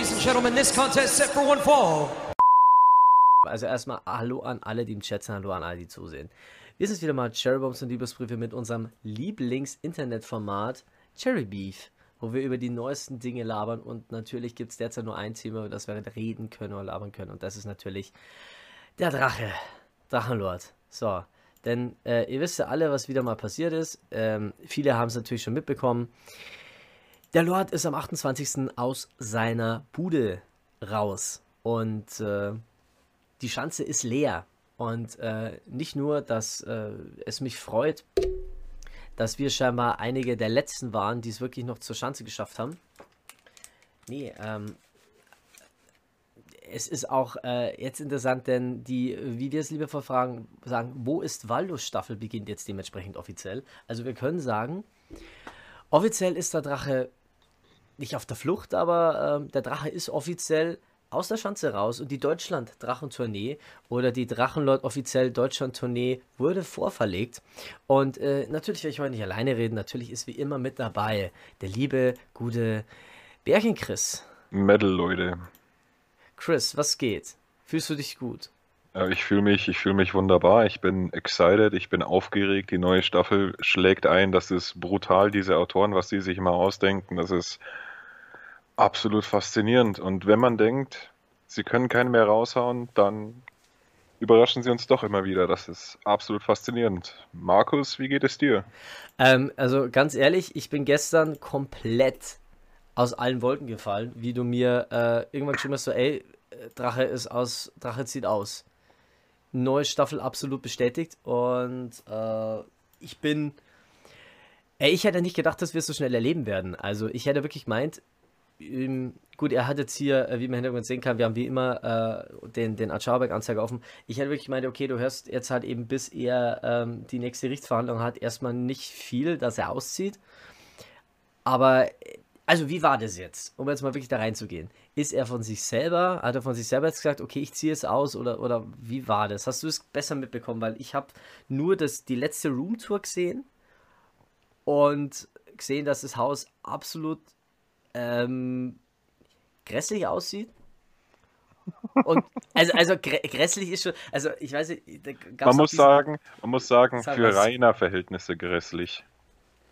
ladies and gentlemen, this contest set for one fall. Also erstmal Hallo an alle, die im Chat sind, Hallo an alle, die zusehen. Wir sind wieder mal Cherrybombs und Liebesbriefe mit unserem Lieblings-Internetformat Cherry Beef, wo wir über die neuesten Dinge labern und natürlich gibt es derzeit nur ein Thema, über das wir reden können oder labern können und das ist natürlich der Drache, Drachenlord. So, denn äh, ihr wisst ja alle, was wieder mal passiert ist. Ähm, viele haben es natürlich schon mitbekommen. Der Lord ist am 28. aus seiner Bude raus und äh, die Schanze ist leer. Und äh, nicht nur, dass äh, es mich freut, dass wir scheinbar einige der letzten waren, die es wirklich noch zur Schanze geschafft haben. Nee, ähm, es ist auch äh, jetzt interessant, denn die, wie wir es liebevoll fragen, sagen, wo ist Waldus Staffel beginnt jetzt dementsprechend offiziell. Also wir können sagen, offiziell ist der Drache nicht auf der Flucht, aber äh, der Drache ist offiziell aus der Schanze raus und die Deutschland-Drachentournee oder die Drachenlord offiziell Deutschland-Tournee wurde vorverlegt. Und äh, natürlich werde ich heute nicht alleine reden, natürlich ist wie immer mit dabei der liebe, gute Bärchen-Chris. Metal, Leute. Chris, was geht? Fühlst du dich gut? Ja, ich fühle mich, ich fühle mich wunderbar. Ich bin excited, ich bin aufgeregt. Die neue Staffel schlägt ein. Das ist brutal, diese Autoren, was die sich immer ausdenken. Das ist absolut faszinierend. Und wenn man denkt, sie können keinen mehr raushauen, dann überraschen sie uns doch immer wieder. Das ist absolut faszinierend. Markus, wie geht es dir? Ähm, also ganz ehrlich, ich bin gestern komplett aus allen Wolken gefallen, wie du mir äh, irgendwann geschrieben hast, so, ey, Drache ist aus, Drache zieht aus. Neue Staffel absolut bestätigt und äh, ich bin, ey, ich hätte nicht gedacht, dass wir es so schnell erleben werden. Also ich hätte wirklich meint, ähm, gut, er hat jetzt hier, äh, wie man Hintergrund sehen kann, wir haben wie immer äh, den, den Acharberg-Anzeiger offen. Ich hätte wirklich gemeint, okay, du hörst jetzt halt eben, bis er ähm, die nächste Gerichtsverhandlung hat, erstmal nicht viel, dass er auszieht. Aber, also wie war das jetzt, um jetzt mal wirklich da reinzugehen? Ist er von sich selber, hat er von sich selber jetzt gesagt, okay, ich ziehe es aus oder, oder wie war das? Hast du es besser mitbekommen? Weil ich habe nur das, die letzte Roomtour gesehen und gesehen, dass das Haus absolut ähm, grässlich aussieht. Und also, also grä grässlich ist schon, also ich weiß nicht, man muss sagen, man muss sagen, für was. Rainer Verhältnisse grässlich.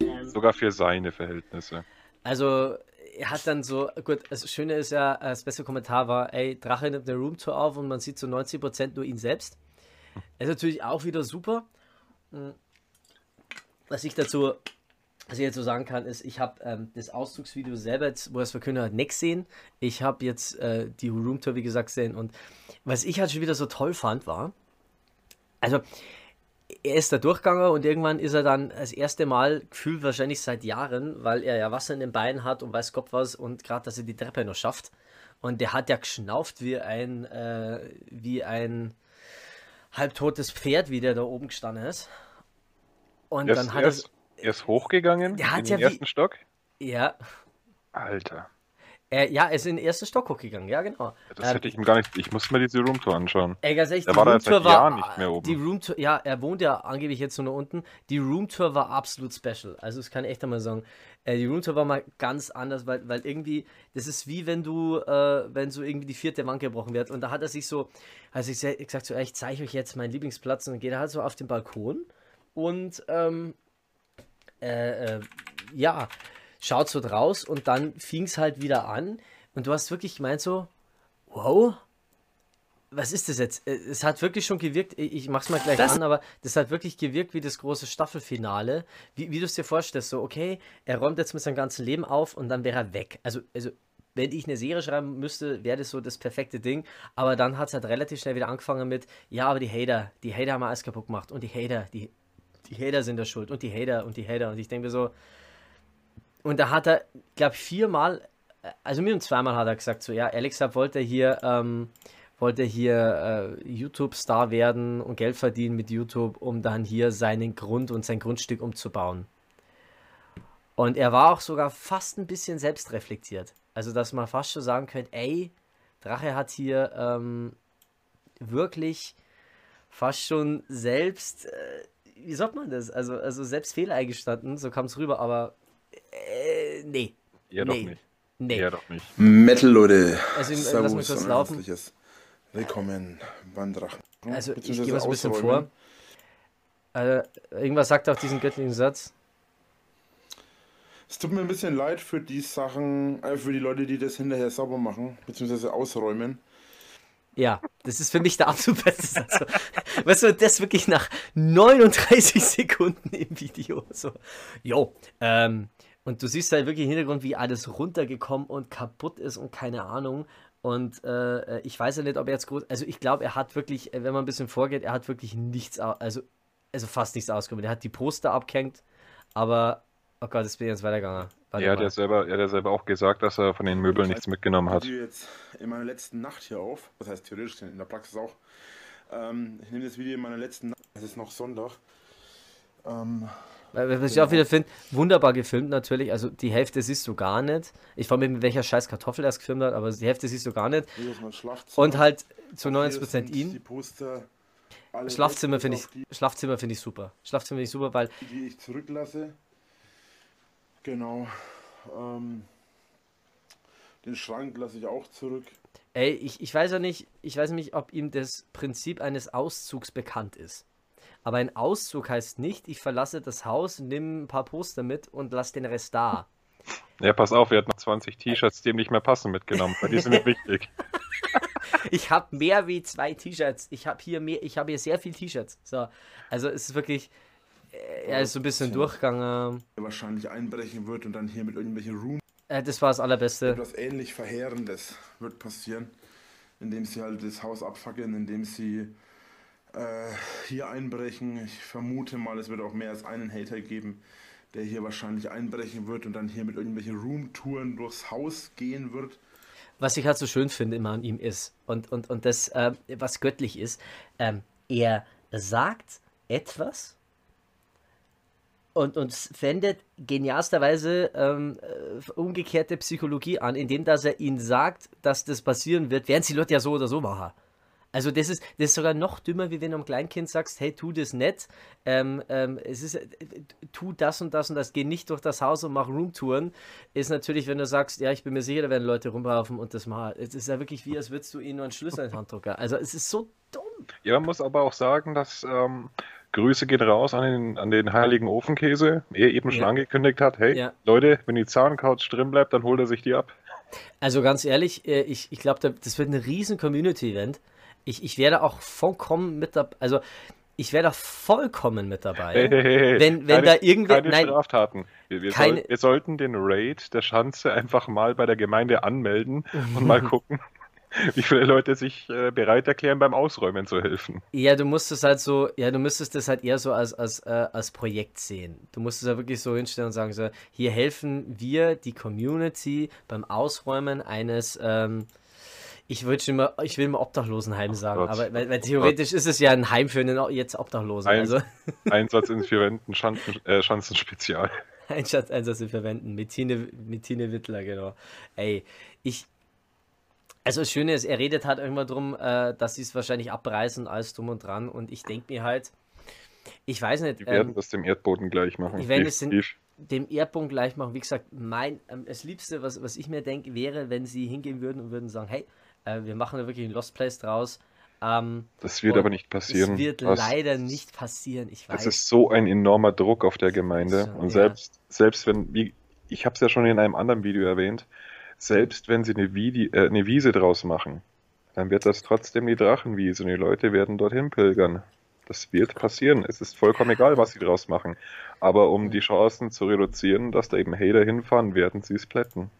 Ähm. Sogar für seine Verhältnisse. Also er hat dann so, gut, das Schöne ist ja, das beste Kommentar war, ey, Drache nimmt eine Roomtour auf und man sieht zu so 90% nur ihn selbst. Das ist natürlich auch wieder super. Hm. Was ich dazu was ich jetzt so sagen kann, ist, ich habe ähm, das Auszugsvideo selber, jetzt, wo er es verkündet hat, nicht gesehen. Ich habe jetzt äh, die Roomtour, wie gesagt, gesehen. Und was ich halt schon wieder so toll fand, war, also er ist da durchgegangen und irgendwann ist er dann das erste Mal gefühlt wahrscheinlich seit Jahren, weil er ja Wasser in den Beinen hat und weiß Gott was und gerade, dass er die Treppe noch schafft. Und der hat ja geschnauft wie ein, äh, wie ein halbtotes Pferd, wie der da oben gestanden ist. Und yes, dann hat yes. er er ist hochgegangen der hat in ja den ersten wie... Stock? Ja. Alter. Er, ja, er ist in den ersten Stock hochgegangen, ja, genau. Das ähm, hätte ich ihm gar nicht. Ich muss mir diese Roomtour anschauen. Ey, ganz ehrlich, der war da jetzt seit Jahren nicht mehr oben. Die Roomtour, ja, er wohnt ja angeblich jetzt nur unten. Die Roomtour war absolut special. Also, das kann ich echt einmal sagen. Äh, die Roomtour war mal ganz anders, weil, weil irgendwie, das ist wie wenn du, äh, wenn so irgendwie die vierte Wand gebrochen wird. Und da hat er sich so, also ich gesagt, so, ich zeige euch jetzt meinen Lieblingsplatz und dann geht er halt so auf den Balkon und ähm, äh, äh, ja, schaut so draus und dann fing es halt wieder an und du hast wirklich gemeint so, wow, was ist das jetzt? Äh, es hat wirklich schon gewirkt, ich mach's mal gleich das an, aber das hat wirklich gewirkt wie das große Staffelfinale, wie, wie du es dir vorstellst, so, okay, er räumt jetzt mit seinem ganzen Leben auf und dann wäre er weg. Also, also wenn ich eine Serie schreiben müsste, wäre das so das perfekte Ding. Aber dann hat es halt relativ schnell wieder angefangen mit, ja, aber die Hater, die Hater haben alles kaputt gemacht und die Hater, die, die Hater sind da schuld und die Hater und die Hater. Und ich denke mir so, und da hat er, glaube ich, viermal, also mir und zweimal hat er gesagt, so, ja, Alex wollte hier, ähm, wollte hier äh, YouTube-Star werden und Geld verdienen mit YouTube, um dann hier seinen Grund und sein Grundstück umzubauen. Und er war auch sogar fast ein bisschen selbstreflektiert. Also, dass man fast schon sagen könnte, ey, Drache hat hier ähm, wirklich fast schon selbst äh, wie sagt man das? Also, also selbst Fehler eingestanden, so kam es rüber, aber äh, nee. Ja, nee. doch nicht. Nee. Ja, doch nicht. Metal, Leute. Also, lass Servus mal kurz und laufen. Willkommen beim Drachen. Also, ich gehe so ein bisschen vor. Äh, irgendwas sagt auch diesen göttlichen Satz. Es tut mir ein bisschen leid für die Sachen, äh, für die Leute, die das hinterher sauber machen, beziehungsweise ausräumen. Ja, das ist für mich der absolut beste Satz. Weißt du, das wirklich nach 39 Sekunden im Video. So, jo, ähm, und du siehst halt wirklich im Hintergrund, wie alles runtergekommen und kaputt ist und keine Ahnung. Und äh, ich weiß ja nicht, ob er jetzt groß. Also ich glaube, er hat wirklich, äh, wenn man ein bisschen vorgeht, er hat wirklich nichts, also, also fast nichts ausgekommen. Er hat die Poster abgehängt, aber, oh Gott, jetzt bin ich jetzt weitergegangen. Warte Er hat mal. ja selber, er hat ja selber auch gesagt, dass er von den Möbeln nichts mitgenommen hat. Ich nehme jetzt in meiner letzten Nacht hier auf. Das heißt theoretisch in der Praxis auch. Ähm, ich nehme das Video in meiner letzten Nacht. Es ist noch Sonntag. Ähm, Weil, Was ich auch wieder finde, wunderbar gefilmt natürlich. Also die Hälfte siehst du gar nicht. Ich frage mich, mit welcher scheiß Kartoffel er es gefilmt hat, aber die Hälfte siehst du gar nicht. hier ist mein Schlafzimmer. Und halt zu Hier 90% sind Die ihn. Poster. alle Schlafzimmer finde ich, Schlafzimmer finde ich super. Schlafzimmer finde ich super, weil Die, die ich zurücklasse. Genau. Ähm, den Schrank lasse ich auch zurück. Ey, ich, ich weiß ja nicht, ich weiß nicht, ob ihm das Prinzip eines Auszugs bekannt ist. Aber ein Auszug heißt nicht, ich verlasse das Haus, nimm ein paar Poster mit und lass den Rest da. Ja, pass auf, er hat noch 20 T-Shirts, die ihm nicht mehr passen, mitgenommen, weil die sind mir wichtig. Ich habe mehr wie zwei T-Shirts. Ich habe hier mehr, ich habe hier sehr viel T-Shirts. So, also es ist wirklich, er ist so ein bisschen durchgegangen. Der wahrscheinlich einbrechen wird und dann hier mit irgendwelchen Room. Äh, das war das Allerbeste. Etwas ähnlich Verheerendes wird passieren. Indem sie halt das Haus abfackeln, indem sie äh, hier einbrechen. Ich vermute mal, es wird auch mehr als einen Hater geben, der hier wahrscheinlich einbrechen wird und dann hier mit irgendwelchen Roomtouren durchs Haus gehen wird. was ich halt so schön finde immer an ihm ist und, und, und das, äh, was göttlich ist, ähm, er sagt etwas und, und wendet genialsterweise ähm, äh, umgekehrte Psychologie an, indem dass er ihnen sagt, dass das passieren wird, während sie Leute ja so oder so machen. Also das ist, das ist sogar noch dümmer, wie wenn du einem Kleinkind sagst, hey, tu das nicht, ähm, ähm, es ist, äh, tu das und das und das, geh nicht durch das Haus und mach Roomtouren, ist natürlich, wenn du sagst, ja, ich bin mir sicher, da werden Leute rumlaufen und das mal, es ist ja wirklich wie, als würdest du ihnen nur einen Schlüssel in die Hand drücken. Also es ist so dumm. Ja, man muss aber auch sagen, dass ähm, Grüße gehen raus an den, an den heiligen Ofenkäse. Er eben schon Ja. angekündigt hat, hey, Ja. Leute, wenn die Zahncouch drin bleibt, dann holt er sich die ab. Also ganz ehrlich, äh, ich, ich glaube, das wird ein riesen Community-Event. Ich, ich werde auch vollkommen mit dabei, also ich werde vollkommen mit dabei. Hey, hey, hey. Wenn- wenn keine, da irgendwer- keine nein. Straftaten. Wir, wir, Keine- soll, wir sollten den Raid der Schanze einfach mal bei der Gemeinde anmelden und mal gucken, wie viele Leute sich äh, bereit erklären, beim Ausräumen zu helfen. Ja, du musst es halt so, ja, du müsstest das halt eher so als, als, äh, als Projekt sehen. Du musst es ja wirklich so hinstellen und sagen, so, hier helfen wir die Community beim Ausräumen eines, ähm, ich würde schon mal, ich will mal Obdachlosenheim sagen, Gott. aber weil, weil theoretisch ist es ja ein Heim für einen jetzt Obdachlosen. Ein- Also Einsatz in vier Wänden, Schanzen, äh, Schanzenspezial. Einsatz, Einsatz wir verwenden. Mit Tine, mit Tine Wittler, genau. Ey, ich. Also das Schöne ist, er redet halt irgendwann drum, äh, dass sie es wahrscheinlich abreißen, alles drum und dran. Und ich denke mir halt, ich weiß nicht, Die werden ähm, das dem Erdboden gleich machen. die werden es dem Erdpunkt gleich machen. Wie gesagt, mein, ähm, das Liebste, was, was ich mir denke, wäre, wenn sie hingehen würden und würden sagen, hey, äh, wir machen da wirklich ein Lost Place draus. Ähm, Das wird aber nicht passieren. Es wird Was- leider nicht passieren. Ich weiß. Es ist so ein enormer Druck auf der Gemeinde. So, Und ja. selbst, selbst wenn, wie, ich habe es ja schon in einem anderen Video erwähnt, selbst wenn sie eine, Vidi, äh, eine Wiese draus machen, dann wird das trotzdem die Drachenwiese und die Leute werden dorthin pilgern. Das wird passieren. Es ist vollkommen egal, was sie draus machen. Aber um die Chancen zu reduzieren, dass da eben Hater hinfahren, werden sie es plätten.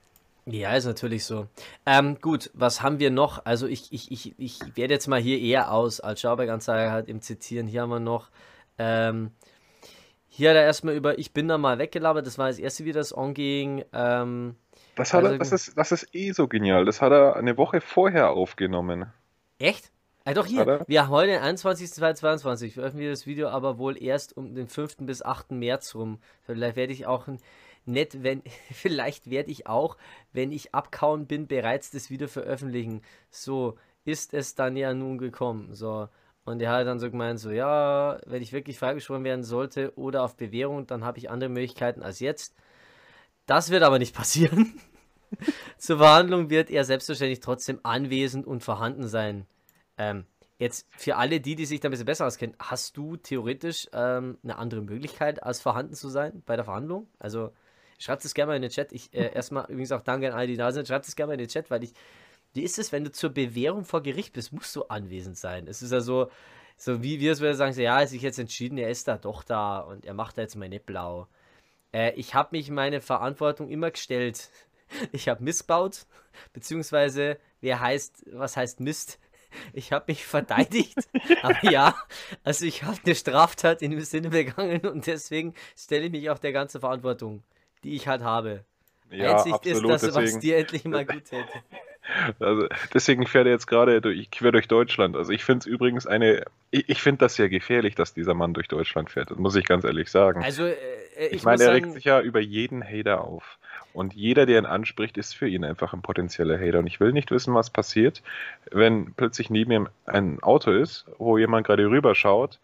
Ja, ist natürlich so. Ähm, gut, was haben wir noch? Also ich, ich, ich, ich werde jetzt mal hier eher aus als Schauberganzeige halt im Zitieren. Hier haben wir noch, ähm, hier hat er erstmal über Ich bin da mal weggelabert. Das war das erste Video, das anging. Ähm, Das, hat er, Also- das, ist, das ist eh so genial. Das hat er eine Woche vorher aufgenommen. echt? Ah, doch hier. Er? Wir haben heute den 21.02.22. Veröffentlichen das Video aber wohl erst um den 5. bis 8. März rum. Vielleicht werde ich auch ein- nett, wenn, vielleicht werde ich auch, wenn ich abkauen bin, bereits das Video veröffentlichen. So ist es dann ja nun gekommen. So. Und er hat dann so gemeint, so, ja, wenn ich wirklich freigesprochen werden sollte oder auf Bewährung, dann habe ich andere Möglichkeiten als jetzt. Das wird aber nicht passieren. zur Verhandlung wird er selbstverständlich trotzdem anwesend und vorhanden sein. Ähm, jetzt für alle die, die sich da ein bisschen besser auskennen, hast du theoretisch ähm, eine andere Möglichkeit, als vorhanden zu sein bei der Verhandlung? Also schreibt es gerne mal in den Chat. Ich äh, erstmal übrigens auch danke an alle, die da sind. Schreibt es gerne mal in den Chat, weil ich. Wie ist es, wenn du zur Bewährung vor Gericht bist, musst du anwesend sein? Es ist ja so, so wie wir es würden sagen, so, ja, er sich jetzt entschieden, er ist da doch da und er macht da jetzt mal nicht blau. Äh, ich habe mich meine Verantwortung immer gestellt. Ich habe missbaut, beziehungsweise, wer heißt, was heißt Mist? Ich habe mich verteidigt, aber ja, also ich habe eine Straftat in dem Sinne begangen und deswegen stelle ich mich auch der ganzen Verantwortung, die ich halt habe. Ja, Einsicht absolut. ist das, was deswegen, dir endlich mal gut täte. Also, deswegen fährt er jetzt gerade durch, quer durch Deutschland. Also ich finde es übrigens eine, ich, ich finde das sehr gefährlich, dass dieser Mann durch Deutschland fährt. Das muss ich ganz ehrlich sagen. Also, äh, ich, ich meine, er sagen, regt sich ja über jeden Hater auf. Und jeder, der ihn anspricht, ist für ihn einfach ein potenzieller Hater. Und ich will nicht wissen, was passiert, wenn plötzlich neben ihm ein Auto ist, wo jemand gerade rüberschaut.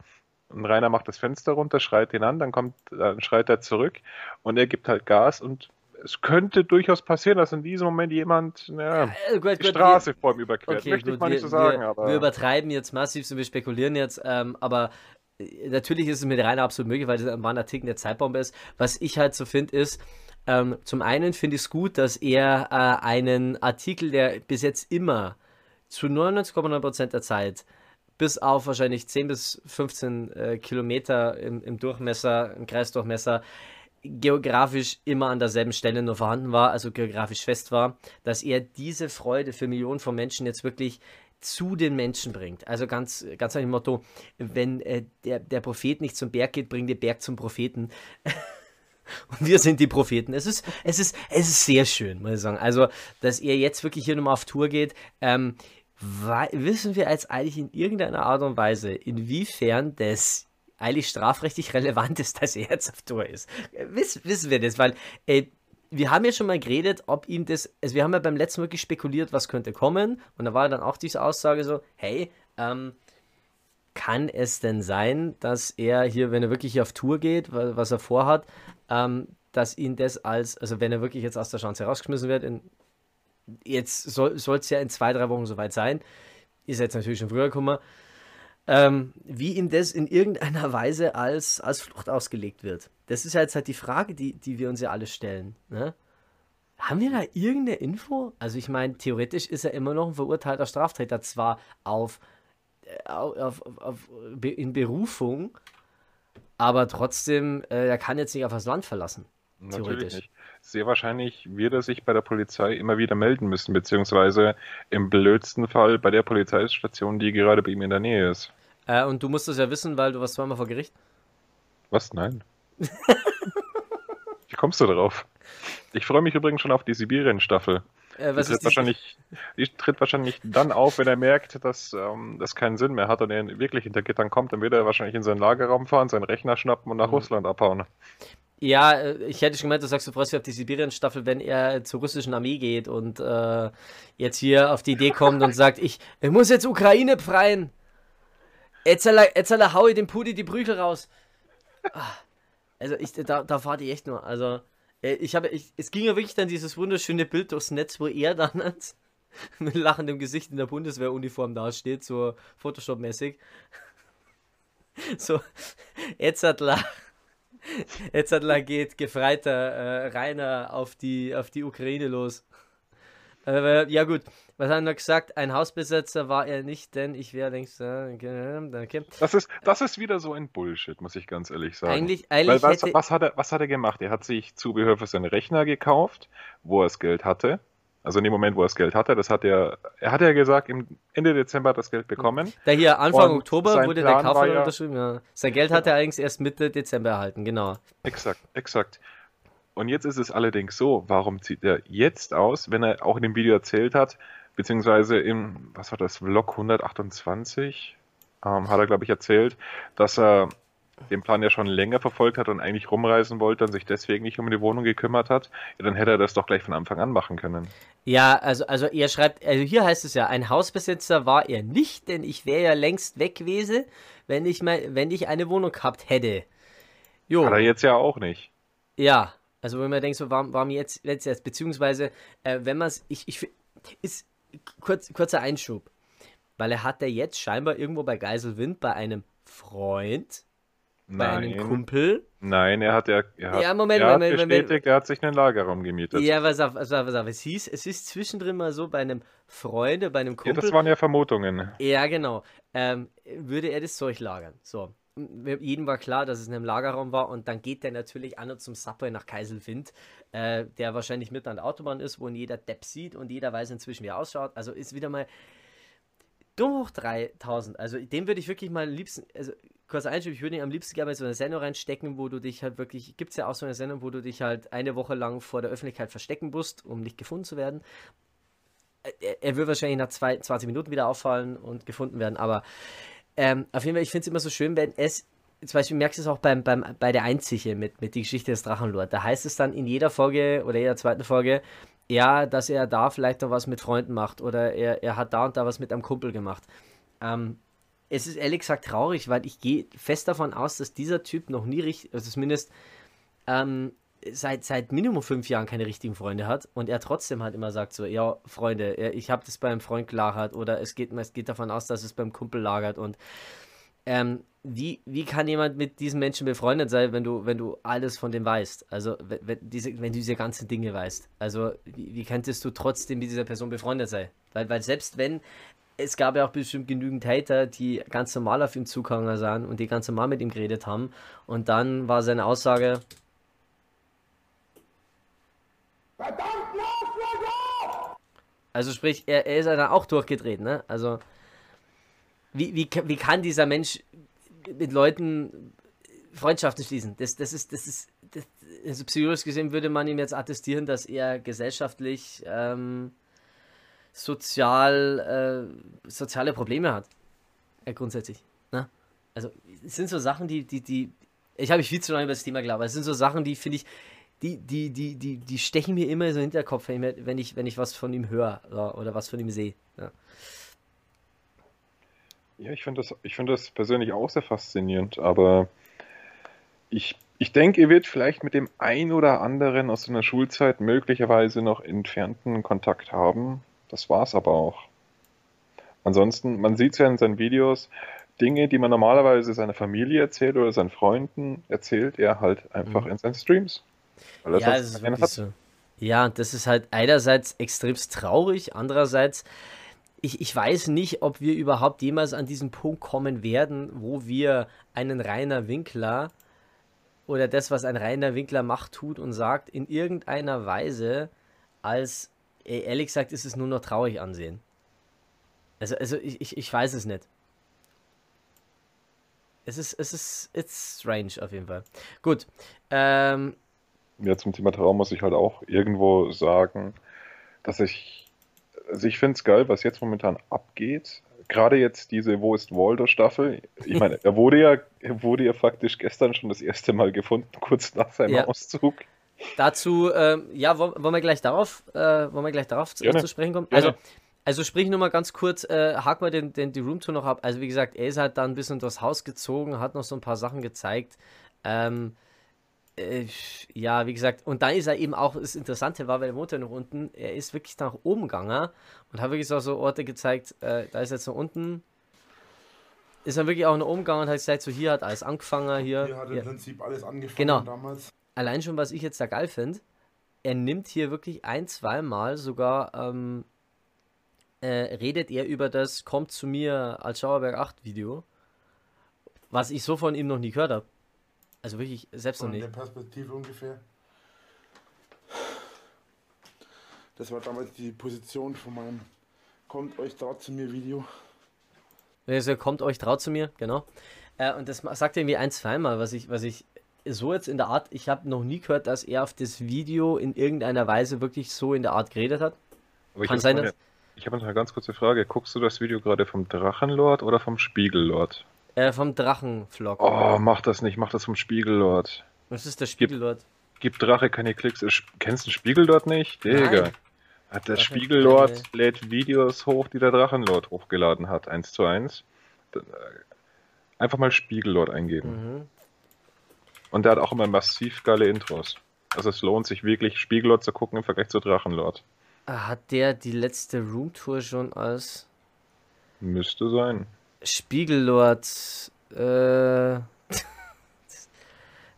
Und Rainer macht das Fenster runter, schreit ihn an, dann kommt, dann schreit er zurück und er gibt halt Gas und es könnte durchaus passieren, dass in diesem Moment jemand ja, äh, gut, die Straße vor ihm überquert. Okay, Möchte ich gut, mal nicht wir, so sagen, wir, aber wir übertreiben jetzt massiv und wir spekulieren jetzt, ähm, aber äh, natürlich ist es mit Rainer absolut möglich, weil das ein Artikel der Zeitbombe ist. Was ich halt so finde, ist, ähm, zum einen finde ich es gut, dass er äh, einen Artikel, der bis jetzt immer zu 99,9% der Zeit bis auf wahrscheinlich 10 bis 15 äh, Kilometer im, im Durchmesser, im Kreisdurchmesser, geografisch immer an derselben Stelle nur vorhanden war, also geografisch fest war, dass er diese Freude für Millionen von Menschen jetzt wirklich zu den Menschen bringt. Also ganz, ganz nach dem Motto, wenn äh, der, der Prophet nicht zum Berg geht, bringt der Berg zum Propheten. Und wir sind die Propheten. Es ist, es ist, es ist sehr schön, muss ich sagen. Also, dass er jetzt wirklich hier nochmal auf Tour geht, ähm, wissen wir jetzt eigentlich in irgendeiner Art und Weise, inwiefern das eigentlich strafrechtlich relevant ist, dass er jetzt auf Tour ist. Wiss, wissen wir das, weil äh, wir haben ja schon mal geredet, ob ihm das, also wir haben ja beim letzten Mal wirklich spekuliert, was könnte kommen und da war dann auch diese Aussage so, hey, ähm, kann es denn sein, dass er hier, wenn er wirklich auf Tour geht, wa- was er vorhat, ähm, dass ihn das als, also wenn er wirklich jetzt aus der Chance herausgeschmissen wird, in, jetzt soll es ja in zwei, drei Wochen soweit sein, ist jetzt natürlich schon früher gekommen, ähm, wie ihm das in irgendeiner Weise als, als Flucht ausgelegt wird. Das ist ja jetzt halt die Frage, die, die wir uns ja alle stellen. Ne? Haben wir da irgendeine Info? Also ich meine, theoretisch ist er immer noch ein verurteilter Straftäter, zwar auf, äh, auf, auf, auf, in Berufung, aber trotzdem, äh, er kann jetzt nicht auf das Land verlassen. Natürlich Theoretisch. nicht. Sehr wahrscheinlich wird er sich bei der Polizei immer wieder melden müssen, beziehungsweise im blödsten Fall bei der Polizeistation, die gerade bei ihm in der Nähe ist. Äh, und du musst das ja wissen, weil du warst zweimal vor Gericht. Was? Nein. Wie kommst du darauf? Ich freue mich übrigens schon auf die Sibirien-Staffel. Äh, Die tritt, die, wahrscheinlich, die tritt wahrscheinlich dann auf, wenn er merkt, dass ähm, das keinen Sinn mehr hat und er wirklich hinter Gittern kommt. Dann wird er wahrscheinlich in seinen Lagerraum fahren, seinen Rechner schnappen und nach Mhm. Russland abhauen. Ja, äh, ich hätte schon gemeint, du sagst, du freust dich auf die Sibirien-Staffel, wenn er zur russischen Armee geht und äh, jetzt hier auf die Idee kommt und sagt, ich, ich muss jetzt Ukraine befreien. Jetzt, soll er- jetzt soll er hau ich dem Pudi die Prügel raus. Ah, Also ich, da, da fahrt ich echt nur. Also äh, ich habe, ich, es ging ja wirklich dann dieses wunderschöne Bild durchs Netz, wo er dann als, mit lachendem Gesicht in der Bundeswehruniform dasteht, so Photoshop-mäßig. So, jetzt Jetzt hat geht gefreiter äh, Rainer auf die, auf die Ukraine los. Äh, ja gut, was hat er noch gesagt? Ein Hausbesetzer war er nicht, denn ich wäre längst... Äh, okay. Das ist, das ist wieder so ein Bullshit, muss ich ganz ehrlich sagen. Eigentlich, Weil eigentlich was, hätte... was, hat er, was hat er gemacht? Er hat sich Zubehör für seinen Rechner gekauft, wo er das Geld hatte. Also in dem Moment, wo er das Geld hatte, das hat er, er hat ja gesagt, im Ende Dezember hat er das Geld bekommen. Da hier Anfang Und Oktober wurde Plan der Kaufmann ja- unterschrieben. Ja. Sein Geld hat er allerdings erst Mitte Dezember erhalten, genau. Exakt, exakt. Und jetzt ist es allerdings so, warum zieht er jetzt aus, wenn er auch in dem Video erzählt hat, beziehungsweise im, was war das, Vlog 128, ähm, hat er, glaube ich, erzählt, dass er den Plan ja schon länger verfolgt hat und eigentlich rumreisen wollte und sich deswegen nicht um die Wohnung gekümmert hat, ja, dann hätte er das doch gleich von Anfang an machen können. Ja, also, also er schreibt, also hier heißt es ja, ein Hausbesitzer war er nicht, denn ich wäre ja längst weg gewesen, wenn ich, mein, wenn ich eine Wohnung gehabt hätte. Jo. Hat er jetzt ja auch nicht. Ja, Also wenn man denkt, so warum, warum jetzt, jetzt, jetzt, beziehungsweise äh, wenn man es, ich, ich, ist kurz, kurzer Einschub, weil er hat ja jetzt scheinbar irgendwo bei Geiselwind bei einem Freund, bei einem Kumpel. Nein, er hat ja, er hat, Ja, Moment, er hat Moment, Moment, bestätigt, er hat sich einen Lagerraum gemietet. Ja, pass auf, pass auf, pass auf. Es hieß, es ist zwischendrin mal so bei einem Freund, bei einem Ja, Kumpel. das waren ja Vermutungen. Ja, genau. Ähm, würde er das Zeug lagern. So. Jedem war klar, dass es in einem Lagerraum war und dann geht der natürlich an und zum Subway nach Keiselwind, äh, der wahrscheinlich mit an der Autobahn ist, wo ihn jeder Depp sieht und jeder weiß inzwischen, wie er ausschaut. Also ist wieder mal dumm hoch 3000. Also den würde ich wirklich mal am liebsten, also kurzer Einschub, ich würde ihn am liebsten gerne in so eine Sendung reinstecken, wo du dich halt wirklich, gibt es ja auch so eine Sendung, wo du dich halt eine Woche lang vor der Öffentlichkeit verstecken musst, um nicht gefunden zu werden er, er wird wahrscheinlich nach zwei, 20 Minuten wieder auffallen und gefunden werden, aber ähm, auf jeden Fall, ich finde es immer so schön, wenn es, zum Beispiel merkst du es auch beim, beim, bei der Einziche mit, mit die Geschichte des Drachenlord, da heißt es dann in jeder Folge oder jeder zweiten Folge, ja, dass er da vielleicht noch was mit Freunden macht oder er, er hat da und da was mit einem Kumpel gemacht. Ähm, es ist ehrlich gesagt traurig, weil ich gehe fest davon aus, dass dieser Typ noch nie richtig, also zumindest ähm, seit, seit Minimum fünf Jahren keine richtigen Freunde hat und er trotzdem halt immer sagt so, ja, Freunde, ich habe das beim Freund gelagert oder es geht, es geht davon aus, dass es beim Kumpel lagert und ähm, wie, wie kann jemand mit diesen Menschen befreundet sein, wenn du, wenn du alles von dem weißt? Also, wenn, wenn, diese, wenn du diese ganzen Dinge weißt. Also, wie, wie könntest du trotzdem mit dieser Person befreundet sein? Weil, weil selbst wenn, es gab ja auch bestimmt genügend Hater, die ganz normal auf ihm zugegangen sind und die ganz normal mit ihm geredet haben. Und dann war seine Aussage, Also sprich, er, er ist ja dann auch durchgedreht, ne? Also wie, wie, wie kann dieser Mensch mit Leuten Freundschaften schließen? Das, das ist, das ist, das, also psychologisch gesehen würde man ihm jetzt attestieren, dass er gesellschaftlich ähm, sozial, äh, soziale Probleme hat. Ja, grundsätzlich. Ne? Also es sind so Sachen, die, die, die, ich habe mich viel zu lange über das Thema gelabert. Es sind so Sachen, die finde ich, die, die, die, die, die stechen mir immer so hinter den Kopf, wenn ich, wenn ich, was von ihm höre oder, was von ihm sehe. Ja. Ja, ich finde das, ich finde das persönlich auch sehr faszinierend, aber ich, ich denke, er wird vielleicht mit dem ein oder anderen aus seiner Schulzeit möglicherweise noch entfernten Kontakt haben. Das war's aber auch. Ansonsten, man sieht es ja in seinen Videos, Dinge, die man normalerweise seiner Familie erzählt oder seinen Freunden, erzählt er halt einfach Mhm. in seinen Streams. Weil er Ja, sonst das ist so. Ja, und das ist halt einerseits extremst traurig, andererseits, ich, ich weiß nicht, ob wir überhaupt jemals an diesen Punkt kommen werden, wo wir einen Rainer Winkler oder das, was ein Rainer Winkler macht, tut und sagt, in irgendeiner Weise als, ehrlich gesagt, ist es nur noch traurig ansehen. Also, also ich, ich, ich weiß es nicht. Es ist, es ist, it's strange auf jeden Fall. Gut. Ähm, Ja, zum Thema Traum muss ich halt auch irgendwo sagen, dass ich, also ich finde es geil, was jetzt momentan abgeht. Gerade jetzt diese Wo ist Waldo Staffel. Ich meine, er wurde ja, er wurde ja faktisch gestern schon das erste Mal gefunden, kurz nach seinem Ja. Auszug. Dazu, ähm, ja, wollen, wollen wir gleich darauf, äh, wollen wir gleich darauf zu, zu sprechen kommen? Gerne. Also, also sprich nur mal ganz kurz, äh, hak mal den, den, die Roomtour noch ab. Also wie gesagt, er ist halt dann ein bisschen durchs Haus gezogen, hat noch so ein paar Sachen gezeigt. Ähm, äh, ja, wie gesagt, und dann ist er eben auch, das Interessante war, weil er wohnt ja noch unten, er ist wirklich nach oben gegangen und hat wirklich so, so Orte gezeigt, äh, da ist jetzt noch unten, ist er wirklich auch nach oben gegangen und hat gesagt, so hier hat alles angefangen, hier, Hier hat hier. im Prinzip alles angefangen Genau. damals. Allein schon, was ich jetzt da geil finde, er nimmt hier wirklich ein, zweimal sogar, ähm, äh, redet er über das Kommt zu mir als Schauerberg 8 Video, was ich so von ihm noch nie gehört habe. Also wirklich, selbst noch Von nicht. der Perspektive ungefähr. Das war damals die Position von meinem Kommt euch da zu mir Video. Also kommt euch, traut zu mir, genau. Äh, und das sagt er irgendwie ein, zweimal, was ich, was ich so jetzt in der Art, ich habe noch nie gehört, dass er auf das Video in irgendeiner Weise wirklich so in der Art geredet hat. Aber ich Kann habe sein, noch dass- eine, ich habe noch eine ganz kurze Frage. Guckst du das Video gerade vom Drachenlord oder vom Spiegellord? Äh, vom Drachenvlog. Oh, mach das nicht, mach das vom Spiegellord. Das ist der Spiegel dort. Gib Drache keine Klicks. Kennst du den Spiegellord nicht? Digga. Hat der Spiegellord lädt Videos hoch, die der Drachenlord hochgeladen hat, eins zu eins. Äh, Einfach mal Spiegellord eingeben. Mhm. Und der hat auch immer massiv geile Intros. Also es lohnt sich wirklich, Spiegellord zu gucken im Vergleich zu Drachenlord. Hat der die letzte Roomtour schon als Müsste sein. Spiegellord, äh,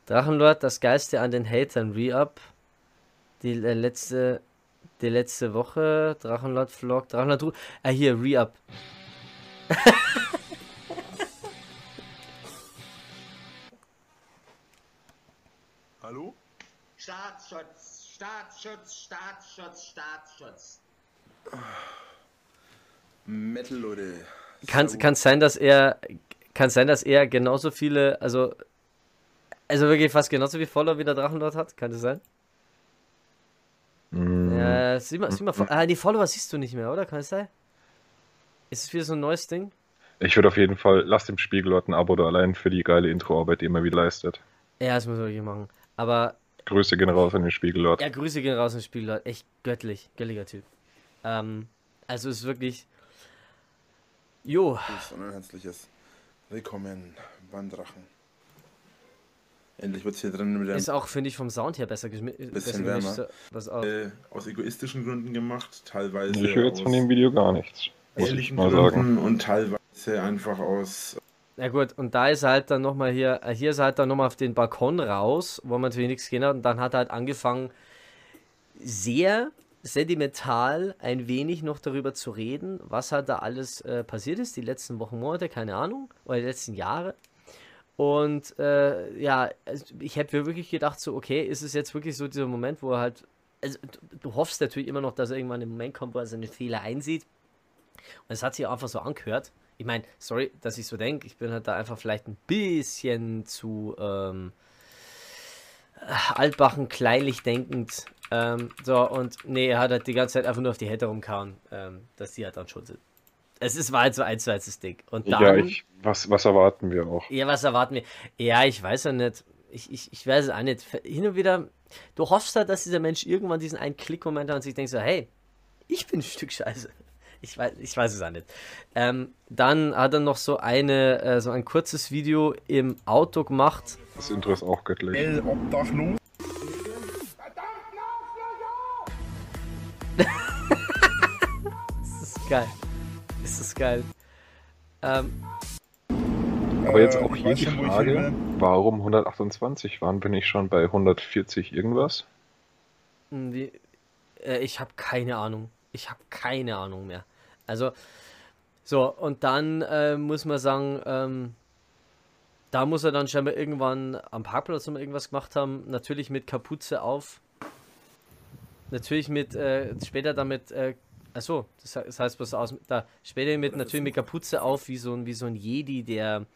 Drachenlord, das Geilste an den Hatern, Re-Up. Die äh, letzte, die letzte Woche, Drachenlord Vlog, Drachenlord, ah hier, Re-Up. Staatsschutz, Staatsschutz, Staatsschutz, Staatsschutz. Metal, Leute. Kann kann sein, dass er, kann sein, dass er genauso viele, also, also wirklich fast genauso viele Follower wie der Drachenlord hat, kann das sein? Mm, Ja, sieh mal, sieh mal, ah, die Follower siehst du nicht mehr, oder? Kann es sein? Ist es wieder so ein neues Ding? Ich würde auf jeden Fall, lasst dem Spiegellord ein Abo da allein für die geile Introarbeit, die er immer wieder leistet. Ja, das muss man wirklich machen. Aber Grüße gehen raus an den Spiegellord. Ja, Grüße gehen raus ins Spiel, Leute. Echt göttlich, göttlicher Typ. Ähm, also ist wirklich. Jo, Grüß und ein herzliches Willkommen beim Drachen. Endlich wird es hier drin wieder ist auch, finde ich, vom Sound her besser, geschmi besser wärmer. gemischt. So, Pass auf. äh, aus egoistischen Gründen gemacht, teilweise Ich höre jetzt aus von dem Video gar nichts. Muss ich mal sagen. Gründen und teilweise einfach aus Na gut, und da ist er halt dann nochmal hier, äh, hier ist er halt dann nochmal auf den Balkon raus, wo man natürlich nichts gesehen hat. Und dann hat er halt angefangen, sehr sentimental ein wenig noch darüber zu reden, was halt da alles äh, passiert ist, die letzten Wochen, Monate, keine Ahnung, oder die letzten Jahre. Und äh, ja, ich hätte mir wirklich gedacht, so, okay, ist es jetzt wirklich so dieser Moment, wo er halt, also du, du hoffst natürlich immer noch, dass er irgendwann im Moment kommt, wo er seine Fehler einsieht. Und es hat sich einfach so angehört. Ich meine, sorry, dass ich so denke, ich bin halt da einfach vielleicht ein bisschen zu ähm, altbachen, kleinlich denkend. Ähm, so, und nee, er hat halt die ganze Zeit einfach nur auf die Hater rumkauen, ähm, dass die halt dann schuld sind. Es ist, war halt so eins zu eins das Ding. Und dann, Ja, ich, was, was erwarten wir auch? ja, was erwarten wir? Ja, ich weiß ja nicht. Ich, ich, ich weiß es auch nicht. Hin und wieder, du hoffst halt, dass dieser Mensch irgendwann diesen einen Klick-Moment hat und sich denkt so, hey, ich bin ein Stück Scheiße. Ich weiß, ich weiß es auch nicht. Ähm, dann hat er noch so eine, äh, so ein kurzes Video im Auto gemacht. Das Intro ist auch göttlich. L obdachlos. Das ist geil. Das ist geil. Ähm, Aber jetzt Äh, auch ich hier die Frage, warum 128 waren, bin ich schon bei 140 irgendwas? wie, äh, ich habe keine Ahnung. Ich habe keine Ahnung mehr. Also, so, und dann äh, muss man sagen, ähm, da muss er dann scheinbar irgendwann am Parkplatz nochmal irgendwas gemacht haben. Natürlich mit Kapuze auf. Natürlich mit, äh, später damit, äh, achso, das, he- das heißt was aus, da, später mit, natürlich mit Kapuze auf, wie so ein, wie so ein Jedi, der,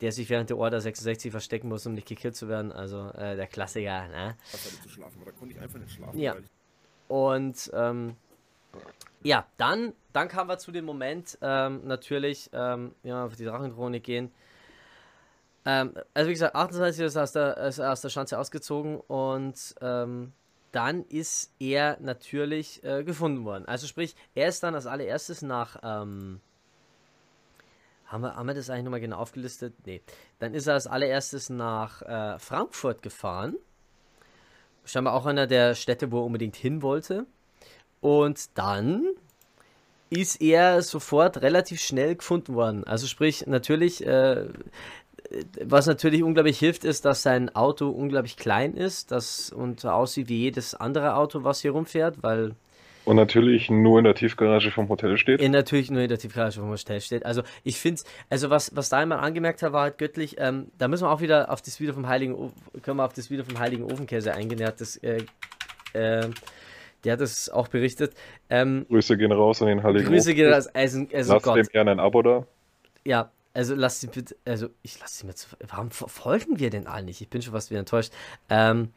der sich während der Order 66 verstecken muss, um nicht gekillt zu werden. Also, äh, der Klassiker, ne? zu schlafen, aber da konnte ich einfach nicht schlafen. Ja. ich- Und ähm, ja, dann, dann kamen wir zu dem Moment, ähm, natürlich, ähm, ja, auf die Drachenchronik gehen. Ähm, also wie gesagt, 28 ist aus der, ist aus der Schanze ausgezogen und ähm, dann ist er natürlich äh, gefunden worden. Also sprich, er ist dann als allererstes nach, ähm, haben wir, haben wir das eigentlich nochmal genau aufgelistet? Nee. Dann ist er als allererstes nach äh, Frankfurt gefahren scheinbar auch einer der Städte, wo er unbedingt hin wollte. Und dann ist er sofort relativ schnell gefunden worden. Also sprich, natürlich, äh, was natürlich unglaublich hilft, ist, dass sein Auto unglaublich klein ist das, und so aussieht wie jedes andere Auto, was hier rumfährt, weil Und natürlich nur in der Tiefgarage vom Hotel steht. er natürlich nur in der Tiefgarage vom Hotel steht. Also ich finde also was, was da einmal angemerkt hat, war halt göttlich, ähm, da müssen wir auch wieder auf das Video vom Heiligen Ofen, können wir auf das Video vom Heiligen Ofenkäse eingehen, der hat das, äh, äh, der hat das auch berichtet. Ähm, Grüße gehen raus an den Heiligen Grüße gehen raus, also, also Lasst Gott. dem gerne ein Abo da. Ja, also lass sie bitte, also ich lasse sie mir zu. Warum ver- folgen wir denn alle nicht? Ich bin schon fast wieder enttäuscht. Ähm,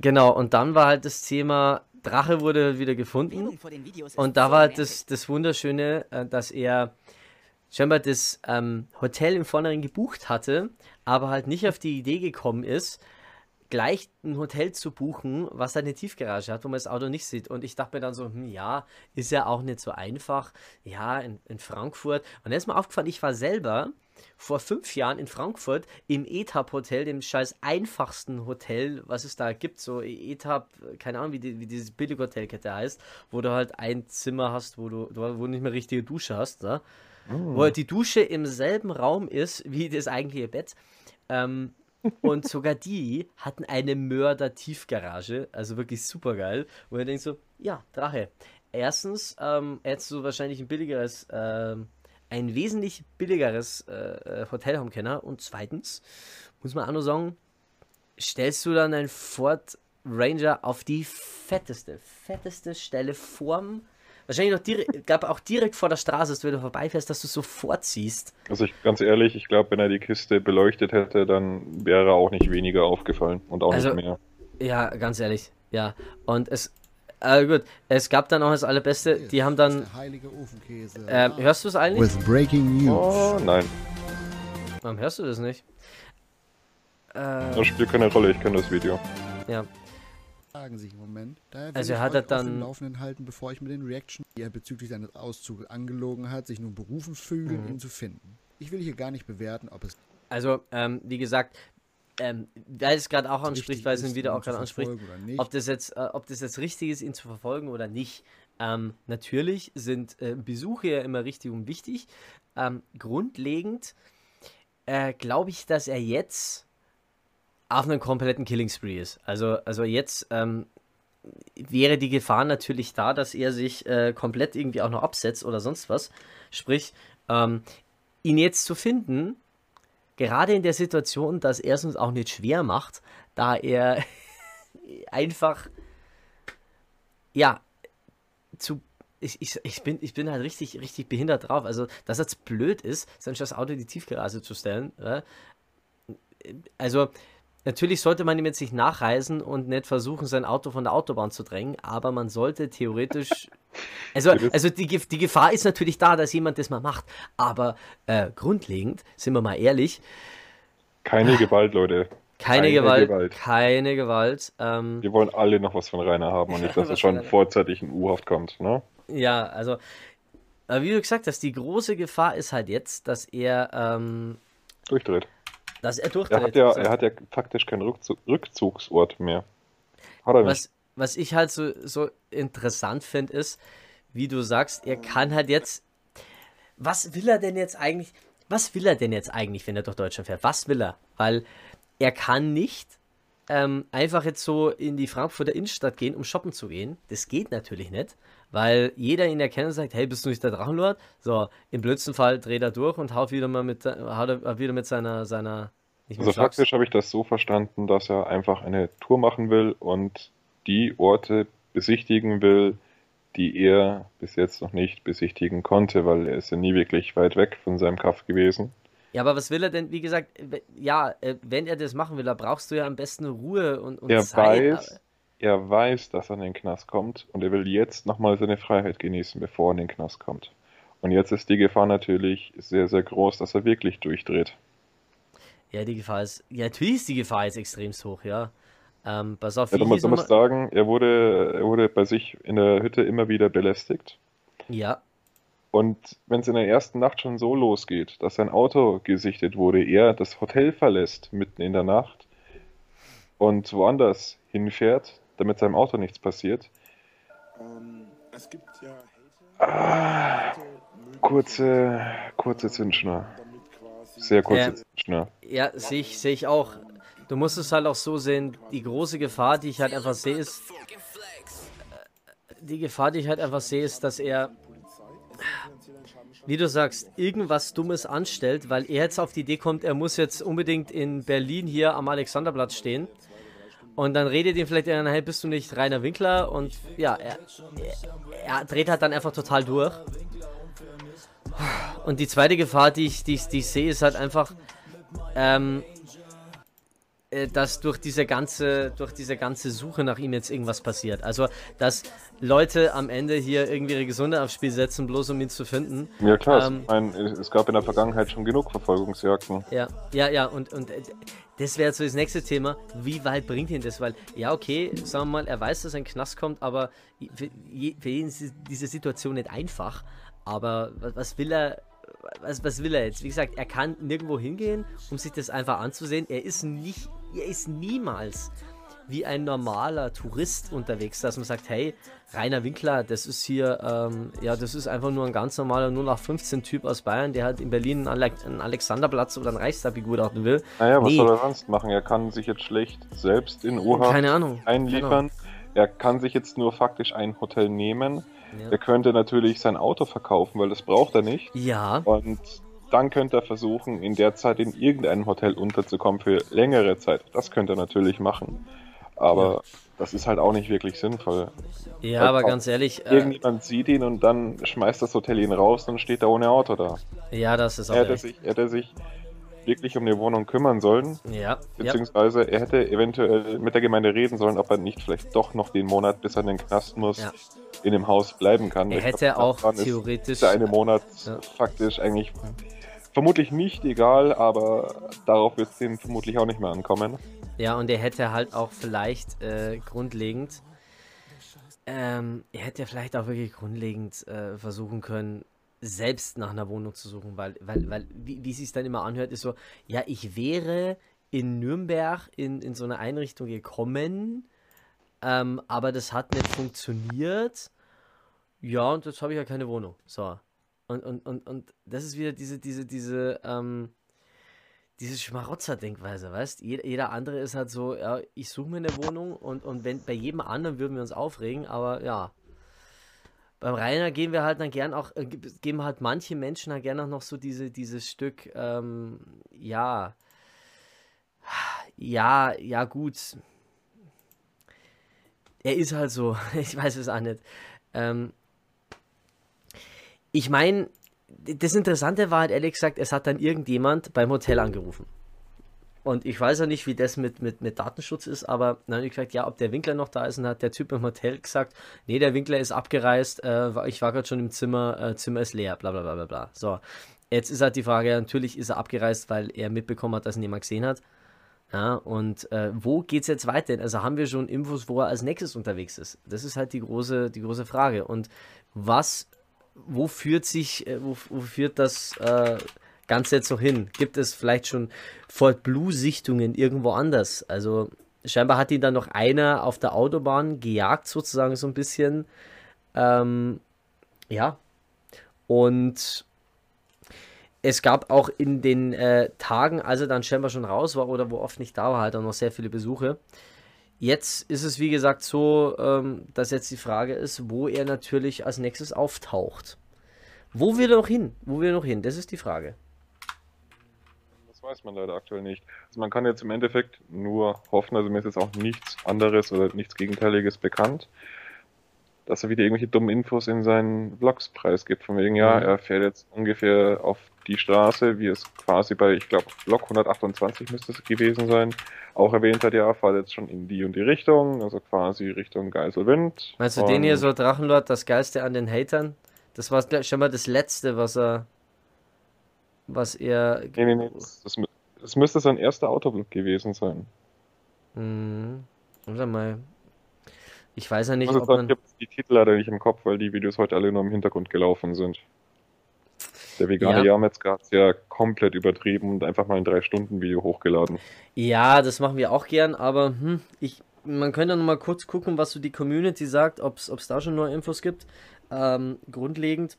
genau, und dann war halt das Thema, Drache wurde wieder gefunden. Und da war halt das, das Wunderschöne, äh, dass er scheinbar das ähm, Hotel im Vornherein gebucht hatte, aber halt nicht auf die Idee gekommen ist, gleich ein Hotel zu buchen, was eine Tiefgarage hat, wo man das Auto nicht sieht. Und ich dachte mir dann so, hm, ja, ist ja auch nicht so einfach. Ja, in, in Frankfurt. Und da ist mir aufgefallen, ich war selber vor fünf Jahren in Frankfurt im ETAP Hotel, dem scheiß einfachsten Hotel, was es da gibt, so ETAP, keine Ahnung, wie, die, wie diese Billighotelkette heißt, wo du halt ein Zimmer hast, wo du, wo du nicht mehr richtige Dusche hast, ne? oh. wo halt die Dusche im selben Raum ist wie das eigentliche Bett. Ähm, und sogar die hatten eine Mörder-Tiefgarage, also wirklich super geil. Wo du denkst so, ja, Drache. Erstens ähm, hättest du wahrscheinlich ein billigeres, äh, ein wesentlich billigeres äh, Hotelhome-Kenner. Und zweitens, muss man auch noch sagen, stellst du dann ein Ford Ranger auf die fetteste, fetteste Stelle vorm Wahrscheinlich noch direkt, gab auch direkt vor der Straße, dass du wieder vorbeifährst, dass du sofort siehst. Also ich, ganz ehrlich, ich glaube, wenn er die Kiste beleuchtet hätte, dann wäre er auch nicht weniger aufgefallen und auch also, nicht mehr. Ja, ganz ehrlich, ja. Und es, äh, gut, es gab dann auch das Allerbeste, die haben dann. Äh, hörst du es eigentlich? With breaking news. Oh, nein. Warum hörst du das nicht? Äh, das spielt keine Rolle, ich kenne das Video. Ja, fragen sich im Moment. Daher also er hat er dann Laufenden halten, bevor ich mit den Reaction, die er bezüglich seines Auszugs angelogen hat, sich nun berufen fühlen, mhm. ihn zu finden. Ich will hier gar nicht bewerten, ob es. Also ähm, wie gesagt, ähm, weil es gerade auch anspricht, weil es ihn wieder auch gerade anspricht, ob das jetzt, äh, ob das jetzt richtig ist, ihn zu verfolgen oder nicht. Ähm, natürlich sind äh, Besuche ja immer richtig und wichtig. Ähm, grundlegend äh, glaube ich, dass er jetzt auf einem kompletten Killing Spree ist. Also, also jetzt ähm, wäre die Gefahr natürlich da, dass er sich äh, komplett irgendwie auch noch absetzt oder sonst was. Sprich, ähm, ihn jetzt zu finden, gerade in der Situation, dass er es uns auch nicht schwer macht, da er einfach, ja, zu ich, ich, ich, bin, ich bin halt richtig, richtig behindert drauf. Also, dass es blöd ist, sein das Auto in die Tiefgarage zu stellen. Ja? Also, Natürlich sollte man ihm jetzt nicht nachreisen und nicht versuchen, sein Auto von der Autobahn zu drängen, aber man sollte theoretisch. Also, also die, die Gefahr ist natürlich da, dass jemand das mal macht. Aber äh, grundlegend, sind wir mal ehrlich. Keine Gewalt, Leute. Keine, keine Gewalt, Gewalt, Keine Gewalt. Ähm, Wir wollen alle noch was von Rainer haben und nicht, dass er schon vorzeitig in U-Haft kommt, ne? Ja, also, wie du gesagt hast, die große Gefahr ist halt jetzt, dass er ähm, durchdreht. Dass er durchdreht. Er hat ja, er hat ja faktisch keinen Rückzug, Rückzugsort mehr. Hat er was, was ich halt so, so interessant finde, ist, wie du sagst, er kann halt jetzt. Was will er denn jetzt eigentlich? Was will er denn jetzt eigentlich, wenn er durch Deutschland fährt? Was will er? Weil er kann nicht ähm, einfach jetzt so in die Frankfurter Innenstadt gehen, um shoppen zu gehen. Das geht natürlich nicht, weil jeder ihn erkennt und sagt, hey, bist du nicht der Drachenlord? So, im blödsten Fall dreht er durch und haut wieder mal mit, haut er wieder mit seiner, seiner also faktisch habe ich das so verstanden, dass er einfach eine Tour machen will und die Orte besichtigen will, die er bis jetzt noch nicht besichtigen konnte, weil er ist ja nie wirklich weit weg von seinem Kaff gewesen. Ja, aber was will er denn? Wie gesagt, ja, äh, wenn er das machen will, da brauchst du ja am besten Ruhe und, und er Zeit. Weiß, er weiß, dass er in den Knast kommt und er will jetzt nochmal seine Freiheit genießen, bevor er in den Knast kommt. Und jetzt ist die Gefahr natürlich sehr, sehr groß, dass er wirklich durchdreht. Ja, die Gefahr ist. Ja, natürlich ist die Gefahr jetzt extrem hoch, ja. Ähm, pass auf, ja, du musst, du musst sagen, er wurde, er wurde bei sich in der Hütte immer wieder belästigt. Ja. Und wenn es in der ersten Nacht schon so losgeht, dass sein Auto gesichtet wurde, er das Hotel verlässt mitten in der Nacht und woanders hinfährt, damit seinem Auto nichts passiert. Ähm, es gibt ja ah, kurze, kurze Zündschnur. Sehr kurze ja, Zündschnur. Ja, sehe ich, seh ich auch. Du musst es halt auch so sehen, die große Gefahr, die ich halt einfach sehe, ist. Die Gefahr, die ich halt einfach sehe, ist, dass er wie du sagst, irgendwas Dummes anstellt, weil er jetzt auf die Idee kommt, er muss jetzt unbedingt in Berlin hier am Alexanderplatz stehen. Und dann redet ihn vielleicht einer, hey, bist du nicht Rainer Winkler? Und ja, er, er, er dreht halt dann einfach total durch. Und die zweite Gefahr, die ich, die, die ich sehe, ist halt einfach, ähm, äh, dass durch diese ganze, durch diese ganze Suche nach ihm jetzt irgendwas passiert. Also, dass Leute am Ende hier irgendwie ihre Gesundheit aufs Spiel setzen, bloß um ihn zu finden. Ja klar, ähm, mein, es gab in der Vergangenheit schon genug Verfolgungsjagden. Ja, ja, ja, und, und äh, das wäre so das nächste Thema. Wie weit bringt ihn das? Weil, ja, okay, sagen wir mal, er weiß, dass ein Knast kommt, aber für, für ihn ist diese Situation nicht einfach. Aber was will er, was, was will er jetzt? Wie gesagt, er kann nirgendwo hingehen, um sich das einfach anzusehen. Er ist nicht, er ist niemals wie ein normaler Tourist unterwegs, dass man sagt, hey, Rainer Winkler, das ist hier, ähm, ja, das ist einfach nur ein ganz normaler 0815-Typ aus Bayern, der halt in Berlin einen, Ale einen Alexanderplatz oder einen Reichstag begutachten will. Naja, was Nee. soll er sonst machen? Er kann sich jetzt schlecht selbst in Urhaft Keine Ahnung. einliefern. Er kann sich jetzt nur faktisch ein Hotel nehmen. Ja. Er könnte natürlich sein Auto verkaufen, weil das braucht er nicht. Ja, Und dann könnte er versuchen, in der Zeit in irgendeinem Hotel unterzukommen für längere Zeit. Das könnte er natürlich machen. Aber das ist halt auch nicht wirklich sinnvoll. ja, Weil aber auch ganz ehrlich, äh, Irgendjemand sieht ihn und dann schmeißt das Hotel ihn raus und steht da ohne Auto da. ja, das ist auch Er hätte echt. sich, er hätte sich wirklich um eine Wohnung kümmern sollen. Ja, ja, Beziehungsweise er hätte eventuell mit der Gemeinde reden sollen, ob er nicht vielleicht doch noch den Monat, bis er in den Knast muss, Ja. in dem Haus bleiben kann. er Ich hätte glaub, auch daran ist theoretisch. Der eine Monat Ja. faktisch eigentlich vermutlich nicht egal, aber darauf wird es ihm vermutlich auch nicht mehr ankommen. Ja, und er hätte halt auch vielleicht äh, grundlegend, ähm, er hätte vielleicht auch wirklich grundlegend äh, versuchen können, selbst nach einer Wohnung zu suchen, weil, weil, weil wie, es sich dann immer anhört, ist so, ja, ich wäre in Nürnberg in, in so eine Einrichtung gekommen, ähm, aber das hat nicht funktioniert. Ja, und jetzt habe ich ja keine Wohnung. So. Und, und, und, und das ist wieder diese, diese, diese, ähm, diese Schmarotzer-Denkweise, weißt jeder, jeder andere ist halt so, ja, ich suche mir eine Wohnung und, und wenn bei jedem anderen würden wir uns aufregen, aber ja. Beim Rainer gehen wir halt dann gern auch, äh, ge- geben halt manche Menschen dann gern auch noch so diese, dieses Stück, ähm, ja, ja, ja, gut. Er ist halt so, ich weiß es auch nicht. Ähm, ich meine, das Interessante war halt ehrlich gesagt, es hat dann irgendjemand beim Hotel angerufen. Und ich weiß ja nicht, wie das mit, mit, mit Datenschutz ist, aber dann habe ich gesagt, ja, ob der Winkler noch da ist. Und hat der Typ im Hotel gesagt, nee, der Winkler ist abgereist, äh, ich war gerade schon im Zimmer, äh, Zimmer ist leer, bla bla bla bla bla. So, jetzt ist halt die Frage, natürlich ist er abgereist, weil er mitbekommen hat, dass ihn jemand gesehen hat. Ja, und äh, wo geht's jetzt weiter? Also haben wir schon Infos, wo er als nächstes unterwegs ist? Das ist halt die große, die große Frage. Und was, wo führt sich, äh, wo, wo führt das äh, Ganze jetzt noch hin? Gibt es vielleicht schon Ford Blue-Sichtungen irgendwo anders? Also scheinbar hat ihn dann noch einer auf der Autobahn gejagt, sozusagen so ein bisschen. Ähm, ja. Und es gab auch in den äh, Tagen, als er dann scheinbar schon raus war oder wo oft nicht da war, halt auch noch sehr viele Besuche. Jetzt ist es wie gesagt so, ähm, dass jetzt die Frage ist, wo er natürlich als nächstes auftaucht. Wo will er noch hin? Wo will er noch hin? Das ist die Frage. Das weiß man leider aktuell nicht. Also man kann jetzt im Endeffekt nur hoffen, also mir ist jetzt auch nichts anderes oder nichts Gegenteiliges bekannt, dass er wieder irgendwelche dummen Infos in seinen Vlogs preisgibt. Von wegen, ja, Mhm. er fährt jetzt ungefähr auf die Straße, wie es quasi bei, ich glaube, Vlog 128 müsste es gewesen sein, auch erwähnt hat, ja, fahrt jetzt schon in die und die Richtung, also quasi Richtung Geiselwind. Meinst du den hier Und- so Drachenlord, das Geilste an den Hatern? Das war ich, schon mal das Letzte, was er, was er, Nee, nee, nee, das, das, mü- das müsste sein erster Autoblog gewesen sein. hm, warte mal. Ich weiß ja Ich nicht, muss jetzt ob sagen, ich man, habe die Titel leider nicht im Kopf, weil die Videos heute alle nur im Hintergrund gelaufen sind. Der vegane Ja. Jahrmetzger hat es ja komplett übertrieben und einfach mal ein 3-Stunden-Video hochgeladen. Ja, das machen wir auch gern, aber hm, ich, man könnte noch mal kurz gucken, was so die Community sagt, ob es da schon neue Infos gibt. Ähm, grundlegend,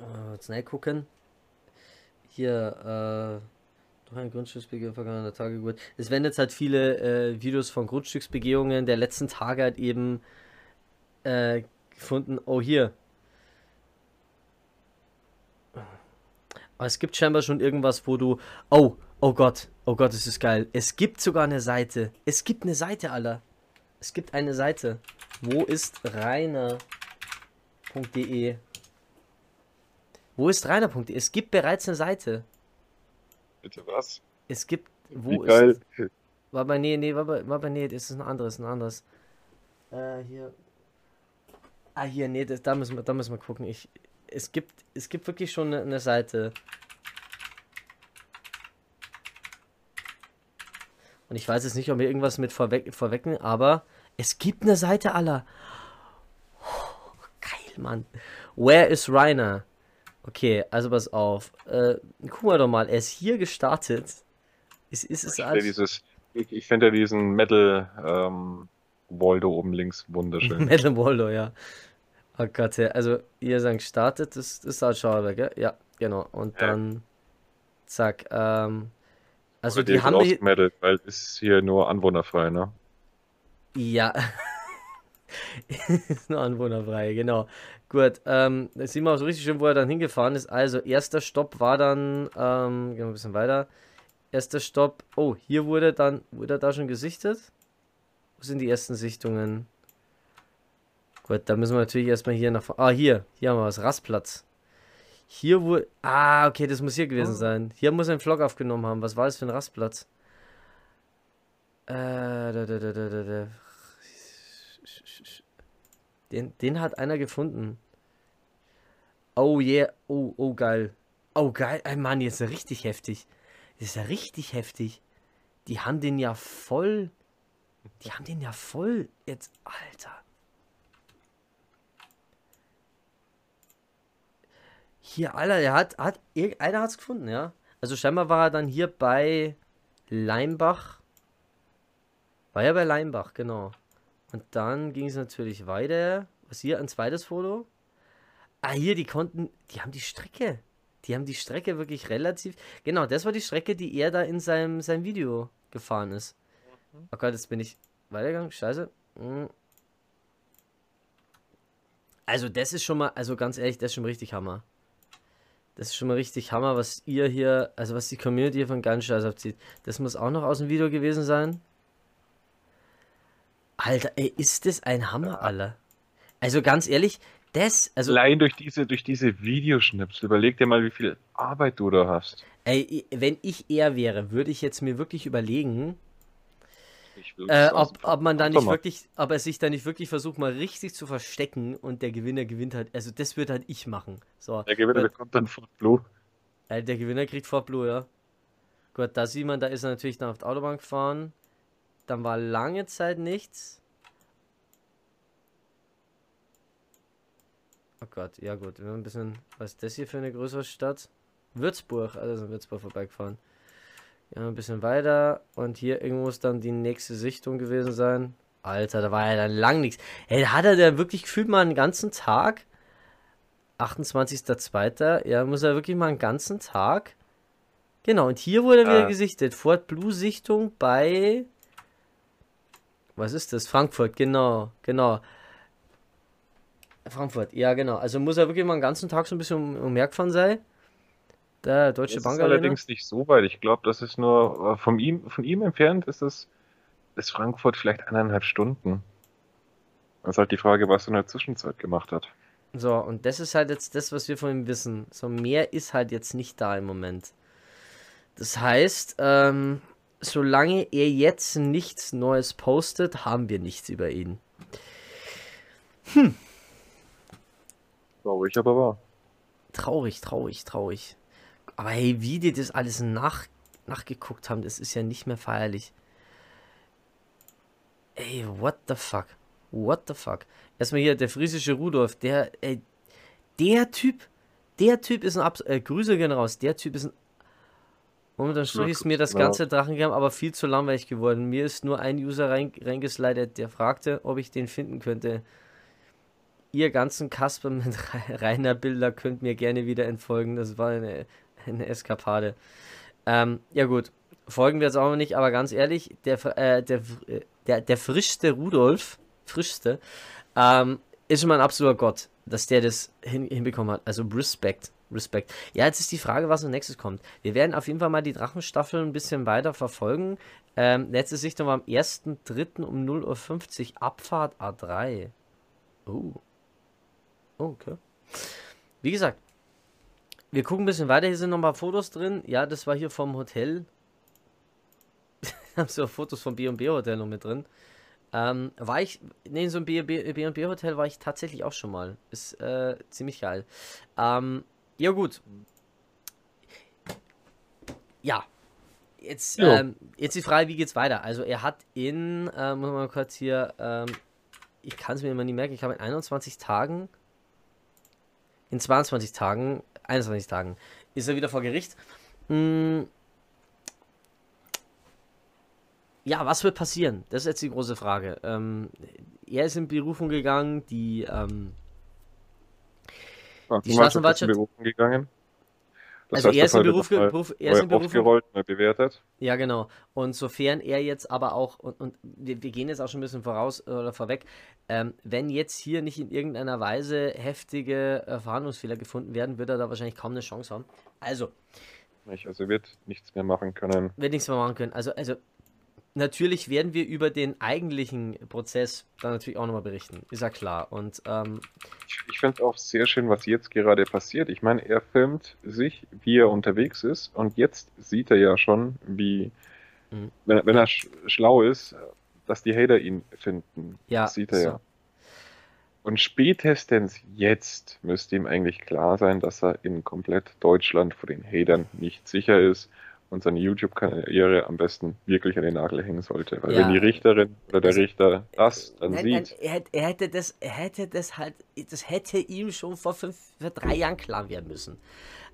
äh, jetzt schnell gucken. Hier, äh, durch eine Grundstücksbegehung vergangener Tage gut. Es werden jetzt halt viele äh, Videos von Grundstücksbegehungen der letzten Tage halt eben äh, gefunden. Oh, hier. Aber es gibt scheinbar schon irgendwas, wo du. Oh, oh Gott, oh Gott, es ist geil. Es gibt sogar eine Seite. Es gibt eine Seite, aller. Es gibt eine Seite. Wo ist Rainer.de? Wo ist Rainer.de? Es gibt bereits eine Seite. Bitte was? Es gibt. Wie Wo geil. ist. War bei, nee, nee, war bei, war bei, nee, das ist ein anderes, ein anderes. Äh, hier. Ah, hier, nee, das, da, müssen wir, da müssen wir gucken. Ich, es, gibt, es gibt wirklich schon eine, Seite. Und ich weiß jetzt nicht, ob wir irgendwas mit vorweg, vorwecken, aber es gibt eine Seite aller. Oh, geil, Mann. Where is Rainer? Okay, also pass auf. Äh, gucken wir doch mal. Er ist hier gestartet. Ist, ist es Ich finde als. dieses, ich, ich finde ja diesen Metal ähm, Waldo oben links wunderschön. Metal Waldo, ja. Oh Gott, ja. Also, ihr sagt gestartet, das, ist halt schade, gell? Ja, genau. Und Ja. dann. Zack. Ähm, also, Oder die haben ausgemeldet, weil es ist hier nur anwohnerfrei, ne? Ja. ist nur anwohnerfrei, genau. Gut, ähm, da sehen wir auch so richtig schön, wo er dann hingefahren ist. Also, erster Stopp war dann, ähm, gehen wir ein bisschen weiter. Erster Stopp, oh, hier wurde dann, wurde er da schon gesichtet? Wo sind die ersten Sichtungen? Gut, da müssen wir natürlich erstmal hier nach, ah, hier, hier haben wir was, Rastplatz. Hier wurde, ah, okay, das muss hier gewesen sein. Hier muss er einen Vlog aufgenommen haben. Was war das für ein Rastplatz? Äh, da, da, da, da, da, da. Den, den hat einer gefunden. Oh yeah. Oh, oh geil. Oh geil. Ey Mann, jetzt ist ja richtig heftig. Das ist ja richtig heftig. Die haben den ja voll. Die haben den ja voll. Jetzt, Alter. Hier, Alter, der hat, hat, irgendeiner hat's gefunden, ja. Also scheinbar war er dann hier bei Leimbach. War ja bei Leimbach, genau. Und dann ging es natürlich weiter. Was hier, ein zweites Foto? Ah, hier, die konnten, die haben die Strecke. Die haben die Strecke wirklich relativ. Genau, das war die Strecke, die er da in seinem, seinem Video gefahren ist. Oh Gott, jetzt bin ich weitergegangen. Scheiße. Hm. Also, das ist schon mal, also ganz ehrlich, das ist schon richtig Hammer. Das ist schon mal richtig Hammer, was ihr hier, also was die Community hier von ganz Scheiß abzieht. Das muss auch noch aus dem Video gewesen sein. Alter, ey, ist das ein Hammer, Alter. Also ganz ehrlich, das, also, Allein durch diese, durch diese Videoschnipsel, überleg dir mal, wie viel Arbeit du da hast. ey, wenn ich er wäre, würde ich jetzt mir wirklich überlegen, äh, ob, ob man da nicht wirklich, ob er sich da nicht wirklich versucht, mal richtig zu verstecken und der Gewinner gewinnt halt. Also das würde halt ich machen. So, Der Gewinner Weil- bekommt dann Fort Blue. äh, der Gewinner kriegt Fort Blue, ja. Gut, da sieht man, da ist er natürlich dann auf der Autobahn gefahren. Dann war lange Zeit nichts. Oh Gott, ja gut, wir haben ein bisschen, was ist das hier für eine größere Stadt? Würzburg, also in Würzburg vorbeigefahren. Ja, ein bisschen weiter und hier irgendwo muss dann die nächste Sichtung gewesen sein. Alter, da war ja dann lang nichts. Ey, hat er da wirklich gefühlt mal einen ganzen Tag? 28.02. Ja, muss er wirklich mal einen ganzen Tag. Genau, und hier wurde wieder Ah. gesichtet. Fort Blue Sichtung bei. Was ist das? Frankfurt, genau, genau. Frankfurt, ja, genau. Also muss er wirklich mal einen ganzen Tag so ein bisschen um, ummerkfahren sein. Der Deutsche Das Bank ist Arena. allerdings nicht so weit. Ich glaube, das ist nur äh, von ihm, von ihm entfernt ist es ist Frankfurt vielleicht eineinhalb Stunden. Das ist halt die Frage, was er in der Zwischenzeit gemacht hat. So, und das ist halt jetzt das, was wir von ihm wissen. So, mehr ist halt jetzt nicht da im Moment. Das heißt, ähm, solange er jetzt nichts Neues postet, haben wir nichts über ihn. Glaube ich aber wahr. Traurig, traurig, traurig. Aber hey, wie die das alles nach, nachgeguckt haben, das ist ja nicht mehr feierlich. Ey, what the fuck? What the fuck? Erstmal hier der friesische Rudolf, der, ey, der Typ, der Typ ist ein Abs äh, Grüße gehen raus, der Typ ist ein. Momentan Absolut ist mir das ganze Drachengame aber viel zu langweilig geworden. Mir ist nur ein User rein, reingeslidet, der fragte, ob ich den finden könnte. Ihr ganzen Kasper mit re- reiner Bilder könnt mir gerne wieder entfolgen. Das war eine, eine Eskapade. Ähm, ja gut, folgen wir jetzt auch noch nicht, aber ganz ehrlich, der, äh, der, äh, der, der frischste Rudolf, frischste, ähm, ist schon mal ein absoluter Gott, dass der das hin, hinbekommen hat. Also Respekt, Respekt. Ja, jetzt ist die Frage, was als nächstes kommt. Wir werden auf jeden Fall mal die Drachenstaffel ein bisschen weiter verfolgen. Ähm, letzte Sichtung war am 1.3. um 0.50 Uhr, Abfahrt A3. Oh. Oh, okay. Wie gesagt, wir gucken ein bisschen weiter. Hier sind noch ein paar Fotos drin. Ja, das war hier vom Hotel. haben so Fotos vom B&B Hotel noch mit drin. Ähm, war ich, in so einem B&B Hotel war ich tatsächlich auch schon mal. Ist äh, ziemlich geil. Ähm, ja gut. Ja. Jetzt, ähm, jetzt die Frage, wie geht's weiter? Also er hat in, äh, muss man mal kurz hier, ähm, ich kann es mir immer nie merken, ich habe in 21 Tagen, in 22 Tagen 21 Tagen ist er wieder vor Gericht. Hm. Ja, was wird passieren? Das ist jetzt die große Frage. Ähm, er ist in Berufung gegangen, die, ähm, Die Staatsanwaltschaft- in Berufung gegangen. Das Also heißt, er ist wird Beruf Beruf- er ist in aufgerollt, neu bewertet. Ja, genau. Und sofern er jetzt aber auch, und, und wir, wir gehen jetzt auch schon ein bisschen voraus oder vorweg, ähm, wenn jetzt hier nicht in irgendeiner Weise heftige äh, Verhandlungsfehler gefunden werden, wird er da wahrscheinlich kaum eine Chance haben. Also, Nicht, also er wird nichts mehr machen können. wird nichts mehr machen können. Also, also natürlich werden wir über den eigentlichen Prozess dann natürlich auch nochmal berichten. Ist ja klar. Und ähm, Ich, ich finde es auch sehr schön, was jetzt gerade passiert. Ich meine, er filmt sich, wie er unterwegs ist, und jetzt sieht er ja schon, wie, Mhm. wenn, er- wenn er sch schlau ist, dass die Hater ihn finden. ja, das sieht er so. ja. Und spätestens jetzt müsste ihm eigentlich klar sein, dass er in komplett Deutschland vor den Hatern nicht sicher ist und seine YouTube-Karriere am besten wirklich an den Nagel hängen sollte. Weil Ja. wenn die Richterin oder der Richter das dann Nein, sieht, nein, er, hätte- das, er hätte das halt, das hätte ihm schon vor fünf, vor drei Jahren klar werden müssen.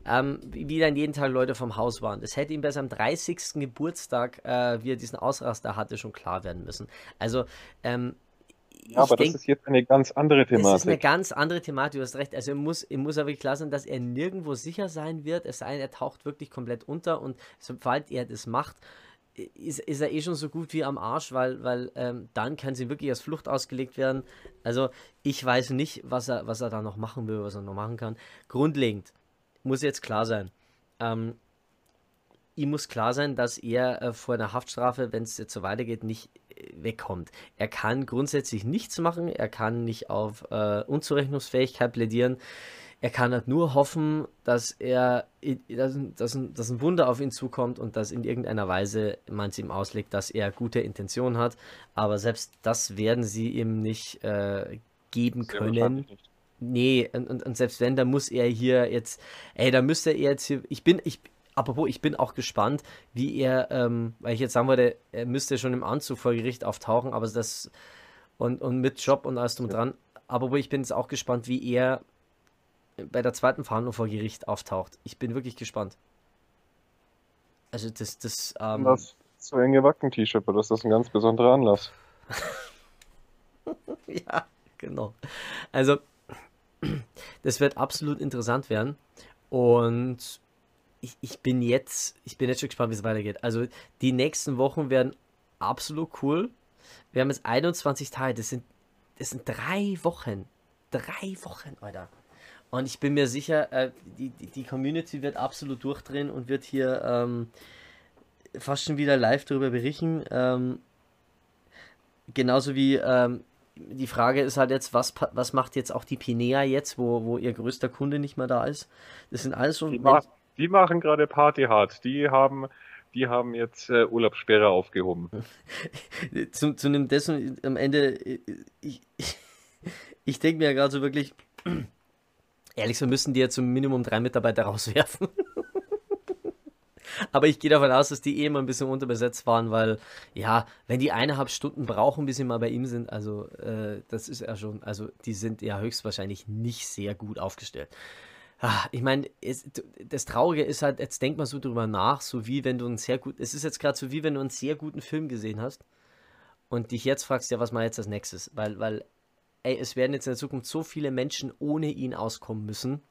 Ähm, wie dann jeden Tag Leute vom Haus waren. Das hätte ihm bis am 30. Geburtstag, äh, wie er diesen Ausraster hatte, schon klar werden müssen. Also, ähm, ja, aber denk- das ist jetzt eine ganz andere das ist eine Thematik. ganz andere Thematik, du hast recht. Also, ihm muss, ihm muss aber wirklich klar sein, dass er nirgendwo sicher sein wird, es sei denn, er taucht wirklich komplett unter und sobald er das macht, ist, ist er eh schon so gut wie am Arsch, weil, weil ähm, dann kann sie wirklich als Flucht ausgelegt werden. Also, ich weiß nicht, was er, was er da noch machen will, was er noch machen kann. Grundlegend muss jetzt klar sein. Ähm, ihm muss klar sein, dass er äh, vor einer Haftstrafe, wenn es jetzt so weitergeht, nicht äh, wegkommt. Er kann grundsätzlich nichts machen, er kann nicht auf äh, Unzurechnungsfähigkeit plädieren. Er kann halt nur hoffen, dass er dass, ein- dass, dass ein Wunder auf ihn zukommt und dass in irgendeiner Weise man es ihm auslegt, dass er gute Intentionen hat. Aber selbst das werden sie ihm nicht äh, geben Sehr können. Nee, und, und, und selbst wenn, dann muss er hier jetzt, ey, da müsste er jetzt hier, ich bin, ich, apropos, ich bin auch gespannt, wie er, ähm, weil ich jetzt sagen wollte, er müsste schon im Anzug vor Gericht auftauchen, aber das, und, und mit Job und alles drum dran, aber ich bin jetzt auch gespannt, wie er bei der zweiten Verhandlung vor Gericht auftaucht. Ich bin wirklich gespannt. Also das, das, ähm, Das zu enge Wacken-T-Shirt, aber das ist ein ganz besonderer Anlass. Ja, genau. Also, das wird absolut interessant werden. Und ich, ich bin jetzt, ich bin jetzt schon gespannt, wie es weitergeht. Also, die nächsten Wochen werden absolut cool. Wir haben jetzt 21 Tage, das sind, das sind drei Wochen. Drei Wochen, Alter. Und ich bin mir sicher, äh, die, die, Community wird absolut durchdrehen und wird hier ähm, fast schon wieder live darüber berichten. Ähm, genauso wie ähm, die Frage ist halt jetzt, was, was macht jetzt auch die Pinea jetzt, wo, wo ihr größter Kunde nicht mehr da ist? Das sind alles schon. Die, ma die machen gerade Party hart. Die haben, die haben jetzt äh, Urlaubssperre aufgehoben. zu, zu einem dessen am Ende, äh, ich, ich, ich denke mir ja gerade so wirklich, ehrlich, wir müssen die ja zum Minimum drei Mitarbeiter rauswerfen. Aber ich gehe davon aus, dass die eh immer ein bisschen unterbesetzt waren, weil, ja, wenn die eineinhalb Stunden brauchen, bis sie mal bei ihm sind, also äh, das ist ja schon, also die sind ja höchstwahrscheinlich nicht sehr gut aufgestellt. Ah, Ich meine, das Traurige ist halt, jetzt denk mal so drüber nach, so wie wenn du einen sehr gut, es ist jetzt gerade so wie wenn du einen sehr guten Film gesehen hast und dich jetzt fragst, ja, was mal jetzt als nächstes? Weil, weil, ey, es werden jetzt in der Zukunft so viele Menschen ohne ihn auskommen müssen.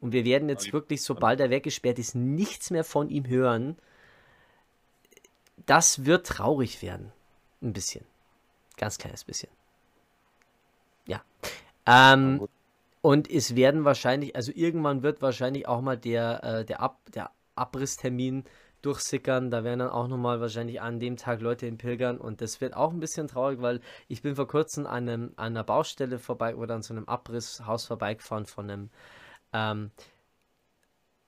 Und wir werden jetzt wirklich, sobald er weggesperrt ist, nichts mehr von ihm hören. Das wird traurig werden. Ein bisschen. Ganz kleines bisschen. Ja. Ähm. Und es werden wahrscheinlich, also irgendwann wird wahrscheinlich auch mal der, äh, der, Ab, der Abrisstermin durchsickern. Da werden dann auch nochmal wahrscheinlich an dem Tag Leute in Pilgern. Und das wird auch ein bisschen traurig, weil ich bin vor kurzem an, einem, an einer Baustelle vorbei oder an so einem Abrisshaus vorbeigefahren von einem. Ähm,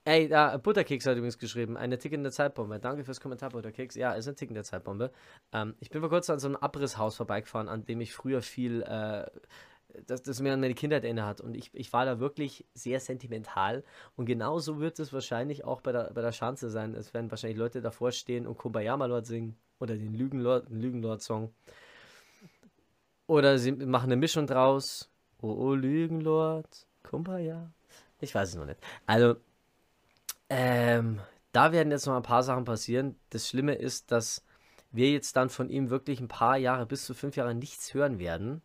ey, da, Butterkeks hat übrigens geschrieben, eine tickende Zeitbombe. Danke fürs Kommentar, Butterkeks. Ja, ist eine tickende Zeitbombe. Ähm, ich bin vor kurzem an so einem Abrisshaus vorbeigefahren, an dem ich früher viel äh, das, das mir an meine Kindheit erinnert. Und ich, ich war da wirklich sehr sentimental. Und genauso wird es wahrscheinlich auch bei der, bei der Schanze sein. Es werden wahrscheinlich Leute davor stehen und Kumbaya Malord singen oder den Lügenlord, den Lügenlord-Song. Oder sie machen eine Mischung draus. Oh, oh Lügenlord, Kumbaya. Ich weiß es noch nicht. Also, ähm, da werden jetzt noch ein paar Sachen passieren. Das Schlimme ist, dass wir jetzt dann von ihm wirklich ein paar Jahre, bis zu fünf Jahre nichts hören werden.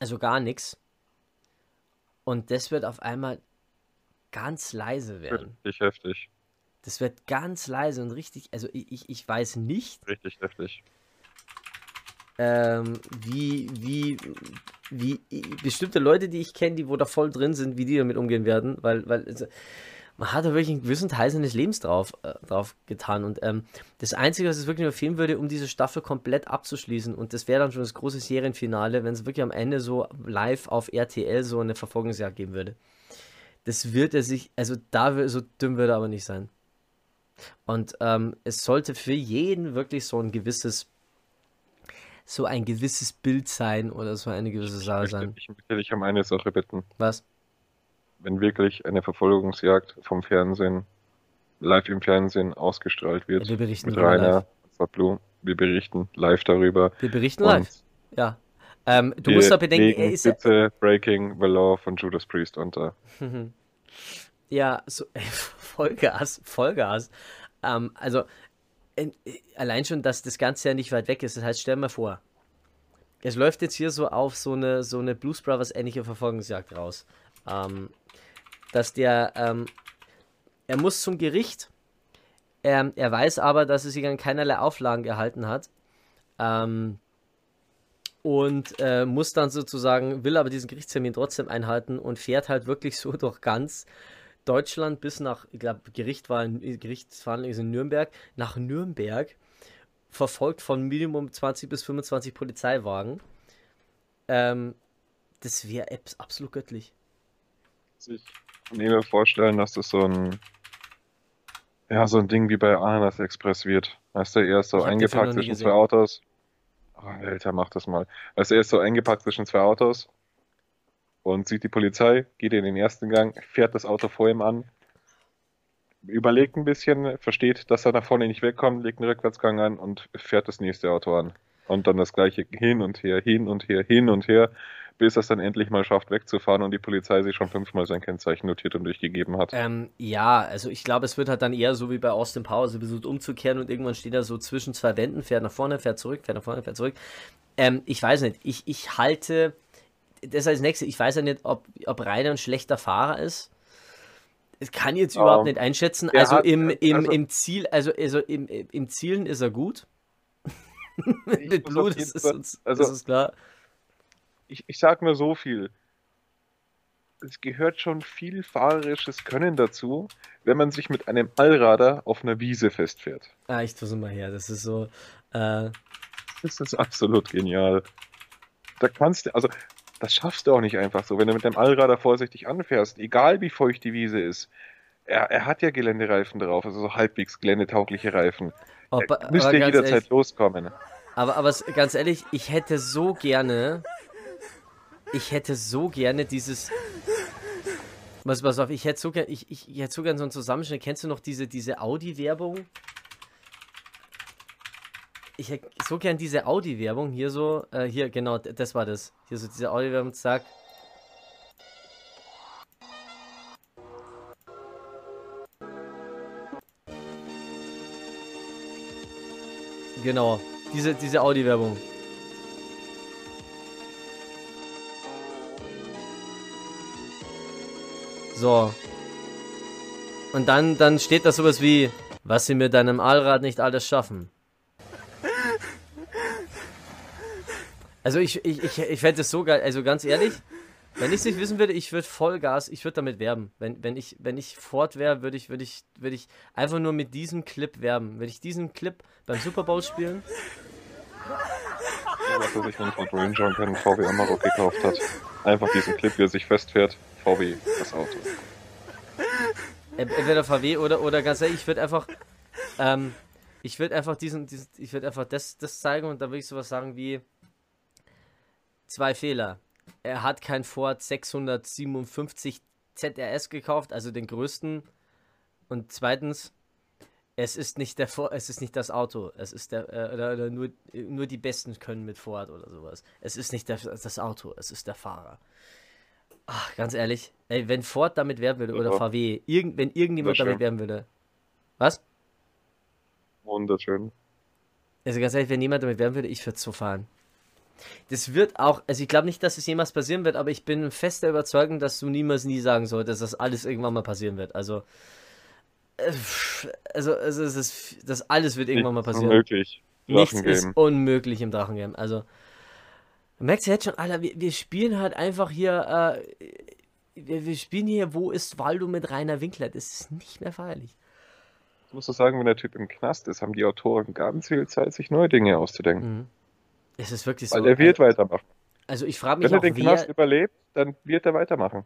Also gar nichts. Und das wird auf einmal ganz leise werden. Richtig heftig. Das wird ganz leise und richtig, also ich, ich- weiß nicht, Richtig heftig. ähm, wie, wie, wie bestimmte Leute, die ich kenne, die wo da voll drin sind, wie die damit umgehen werden, weil, weil also, man hat da wirklich einen gewissen Teil seines Lebens drauf, äh, drauf getan. Und ähm, das Einzige, was es wirklich nur fehlen würde, um diese Staffel komplett abzuschließen, und das wäre dann schon das große Serienfinale, wenn es wirklich am Ende so live auf RTL so eine Verfolgungsjagd geben würde. Das wird er sich, also da so dumm würde er aber nicht sein. Und ähm, es sollte für jeden wirklich so ein gewisses so ein gewisses Bild sein oder so eine gewisse Sache Ich möchte, sein. ich möchte dich um eine Sache bitten. Was? Wenn wirklich eine Verfolgungsjagd vom Fernsehen, live im Fernsehen ausgestrahlt wird, Wir berichten mit Rainer live. Blue, wir berichten live darüber. Wir berichten live. Ja. Ähm, du musst doch bedenken, er ist bitte Breaking the Law von Judas Priest unter. ja so, Vollgas, Vollgas. Ähm, also, äh, allein schon, dass das Ganze ja nicht weit weg ist. Das heißt, stell dir mal vor, es läuft jetzt hier so auf so eine, so eine Blues Brothers ähnliche Verfolgungsjagd raus. Ähm, dass der, ähm, er muss zum Gericht. Ähm, er weiß aber, dass er sich an keinerlei Auflagen gehalten hat. Ähm, und äh, muss dann sozusagen, will aber diesen Gerichtstermin trotzdem einhalten und fährt halt wirklich so durch ganz Deutschland bis nach, ich glaube, Gericht war ist in Nürnberg, nach Nürnberg, verfolgt von Minimum 20 bis 25 Polizeiwagen. Ähm, das wäre absolut göttlich. Ich kann mir vorstellen, dass das so ein ja, so ein Ding wie bei Ananas Express wird. Weißt du, er ist so Ich eingepackt zwischen gesehen. zwei Autos. Oh, Alter, mach das mal. Weißt du, er ist so eingepackt zwischen zwei Autos und sieht die Polizei, geht in den ersten Gang, fährt das Auto vor ihm an, überlegt ein bisschen, versteht, dass er nach vorne nicht wegkommt, legt einen Rückwärtsgang an und fährt das nächste Auto an. Und dann das gleiche hin und her, hin und her, hin und her, bis er es dann endlich mal schafft, wegzufahren und die Polizei sich schon fünfmal sein Kennzeichen notiert und durchgegeben hat. Ähm, ja, also ich glaube, es wird halt dann eher so wie bei Austin Powers, versucht umzukehren und irgendwann steht er so zwischen zwei Wänden, fährt nach vorne, fährt zurück, fährt nach vorne, fährt zurück. Ähm, ich weiß nicht, ich, ich halte, das als nächstes, ich weiß ja nicht, ob, ob Rainer ein schlechter Fahrer ist. Das kann ich jetzt Ja. überhaupt nicht einschätzen. Also hat- im, im, also- im Ziel, also, also im, im Zielen ist er gut. Mit Blut jeden ist, ist uns also- ist uns klar. Ich, ich sag nur so viel. Es gehört schon viel fahrerisches Können dazu, wenn man sich mit einem Allrader auf einer Wiese festfährt. Ah, ich tue es mal her. Das ist so. Äh, Das ist absolut genial. Da kannst du, also, das schaffst du auch nicht einfach so, wenn du mit dem Allrader vorsichtig anfährst, egal wie feucht die Wiese ist. Er, er hat ja Geländereifen drauf, also so halbwegs geländetaugliche Reifen. ob, Er müsste jederzeit ehrlich- loskommen. Aber, aber ganz ehrlich, ich hätte so gerne. Ich hätte so gerne dieses. Was, pass auf, ich hätte so gerne, ich, ich, ich so gerne so einen Zusammenschnitt. Kennst du noch diese, diese Audi-Werbung? Ich hätte so gern diese Audi-Werbung hier so, äh, hier, genau, das war das. Hier so diese Audi-Werbung, zack. Genau, diese, diese Audi-Werbung. So. Und dann, dann steht da sowas wie, was sie mit deinem Allrad nicht alles schaffen. Also ich, ich, ich, ich fände es so geil, also ganz ehrlich, wenn ich es nicht wissen würde, ich würde Vollgas, ich würde damit werben. Wenn, wenn ich, wenn ich Ford wäre, würde ich, würde ich, würde ich einfach nur mit diesem Clip werben. Würde ich diesen Clip beim Super Bowl spielen? Was er sich Ford Ranger und einen VW Amarok gekauft hat. Einfach diesen Clip, wie er sich festfährt. VW, das Auto. Ent- Entweder VW oder, oder ganz ehrlich, ich würde einfach, ähm, ich würde einfach diesen, diesen ich würde einfach das, das zeigen und dann würde ich sowas sagen wie zwei Fehler. Er hat kein Ford 657 ZRS gekauft, also den größten. Und zweitens, es ist nicht der Ford, es ist nicht das Auto, es ist der äh, oder, oder nur, nur die Besten können mit Ford oder sowas. Es ist nicht der, das Auto, es ist der Fahrer. Ach, Ganz ehrlich, ey, wenn Ford damit werben würde oder Ja. VW, irgend, wenn irgendjemand damit werben würde. Was? Wunderschön. Also ganz ehrlich, wenn jemand damit werben würde, ich würde so fahren. Das wird auch, also ich glaube nicht, dass es jemals passieren wird, aber ich bin fest der Überzeugung, dass du niemals nie sagen solltest, dass das alles irgendwann mal passieren wird. Also, also, also es ist, das alles wird irgendwann mal passieren. Unmöglich. Nichts ist unmöglich im Drachengame. Also, du merkst ja jetzt schon, Alter, wir, wir spielen halt einfach hier, äh, wir, wir spielen hier, wo ist Waldo mit Rainer Winkler? Das ist nicht mehr feierlich. Ich muss so sagen, wenn der Typ im Knast ist, haben die Autoren ganz viel Zeit, sich neue Dinge auszudenken. Mhm. Es ist wirklich Weil so. er wird also, weitermachen. also ich frage mich Wenn er auch, den Knast wer, überlebt, dann wird er weitermachen.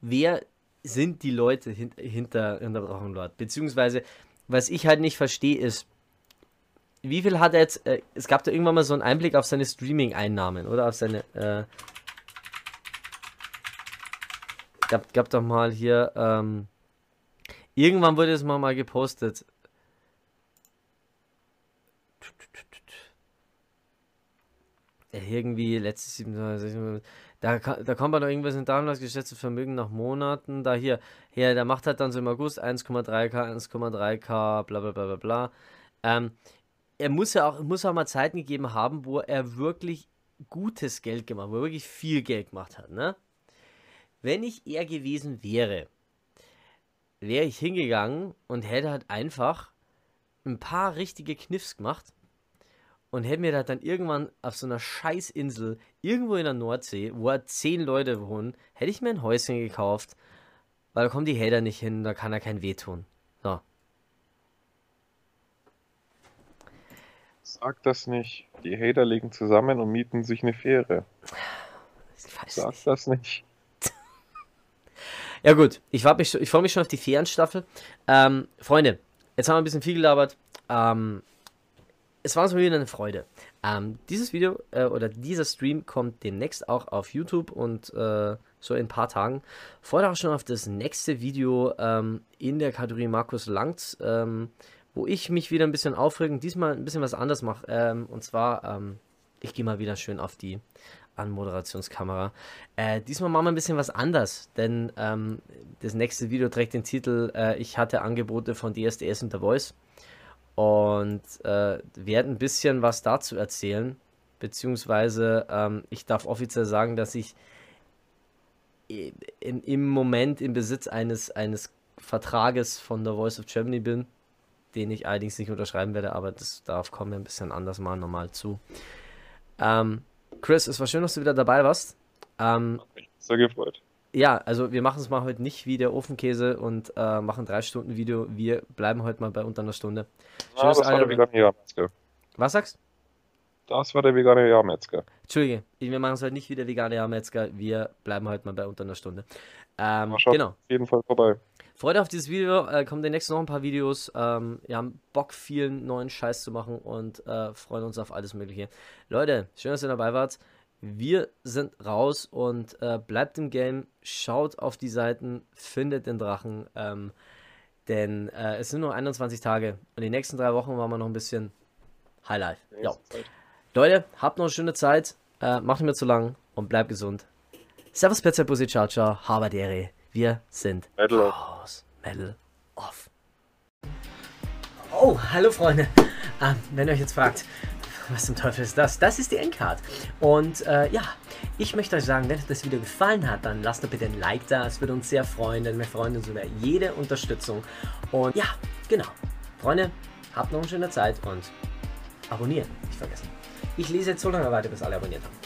wer sind die Leute hin, hinter, hinter Drachenlord? Beziehungsweise, was ich halt nicht verstehe, ist, wie viel hat er jetzt, äh, es gab da irgendwann mal so einen Einblick auf seine Streaming-Einnahmen, oder? Auf seine, äh, gab, gab doch mal hier, ähm, irgendwann wurde es mal, mal gepostet. Irgendwie letztes da, da kommt man doch irgendwas in das geschätzte Vermögen nach Monaten. Da hier, hier, der macht halt dann so im August 1,3k, 1,3k, bla bla bla bla bla. Ähm, er muss ja auch, muss auch mal Zeiten gegeben haben, wo er wirklich gutes Geld gemacht, wo er wirklich viel Geld gemacht hat, ne? Wenn ich er gewesen wäre, wäre ich hingegangen und hätte halt einfach ein paar richtige Kniffs gemacht und hätte mir da dann irgendwann auf so einer Scheißinsel irgendwo in der Nordsee, wo halt zehn Leute wohnen, hätte ich mir ein Häuschen gekauft, weil da kommen die Hater nicht hin, da kann er kein Weh tun. So. Sag das nicht. Die Hater legen zusammen und mieten sich eine Fähre. Sag nicht. das nicht. Ja gut, ich, mich, ich freue mich schon auf die Ferienstaffel. Ähm, Freunde, jetzt haben wir ein bisschen viel gelabert. Ähm, es war uns wieder eine Freude. Ähm, dieses Video äh, oder dieser Stream kommt demnächst auch auf YouTube und äh, so in ein paar Tagen. Freut auch schon auf das nächste Video ähm, in der Kategorie Markus Langt, ähm, wo ich mich wieder ein bisschen aufregen, diesmal ein bisschen was anderes mache. Ähm, und zwar, ähm, ich gehe mal wieder schön auf die Anmoderationskamera. Äh, diesmal machen wir ein bisschen was anders, denn ähm, das nächste Video trägt den Titel äh, Ich hatte Angebote von DSDS und The Voice und äh, werde ein bisschen was dazu erzählen, beziehungsweise ähm, ich darf offiziell sagen, dass ich i- im, Moment im Besitz eines, eines Vertrages von The Voice of Germany bin, den ich allerdings nicht unterschreiben werde, aber das darauf kommen wir ein bisschen anders mal normal zu. Ähm, Chris, es war schön, dass du wieder dabei warst. Ähm, sehr gefreut. Ja, also wir machen es mal heute nicht wie der Ofenkäse und äh, machen drei Stunden Video. Wir bleiben heute mal bei unter einer Stunde. Ah, dass das war der vegane Jahrmetzger. Was sagst Das war der vegane Jahrmetzger. Entschuldige, wir machen es heute nicht wie der vegane Jahrmetzger. Wir bleiben heute mal bei unter einer Stunde. Ähm, genau. Auf jeden Fall vorbei. Freut euch auf dieses Video. Äh, kommen demnächst noch ein paar Videos. Ähm, wir haben Bock, vielen neuen Scheiß zu machen und äh, freuen uns auf alles Mögliche. Leute, schön, dass ihr dabei wart. Wir sind raus und äh, bleibt im Game. Schaut auf die Seiten, findet den Drachen. Ähm, denn äh, es sind nur 21 Tage und die nächsten drei Wochen machen wir noch ein bisschen Highlife. Ja. Leute, habt noch eine schöne Zeit. Äh, macht nicht mehr zu lang und bleibt gesund. Servus, Pezza, Bussi, Ciao, Ciao, Haberdere. Wir sind Metal raus. Metal off. Oh, hallo Freunde. Ähm, wenn ihr euch jetzt fragt, was zum Teufel ist das? Das ist die Endcard. Und äh, ja, ich möchte euch sagen, wenn euch das Video gefallen hat, dann lasst doch bitte ein Like da. Es würde uns sehr freuen, denn wir freuen uns über jede Unterstützung. Und ja, genau. Freunde, habt noch eine schöne Zeit und abonnieren nicht vergessen. Ich lese jetzt so lange weiter, bis alle abonniert haben.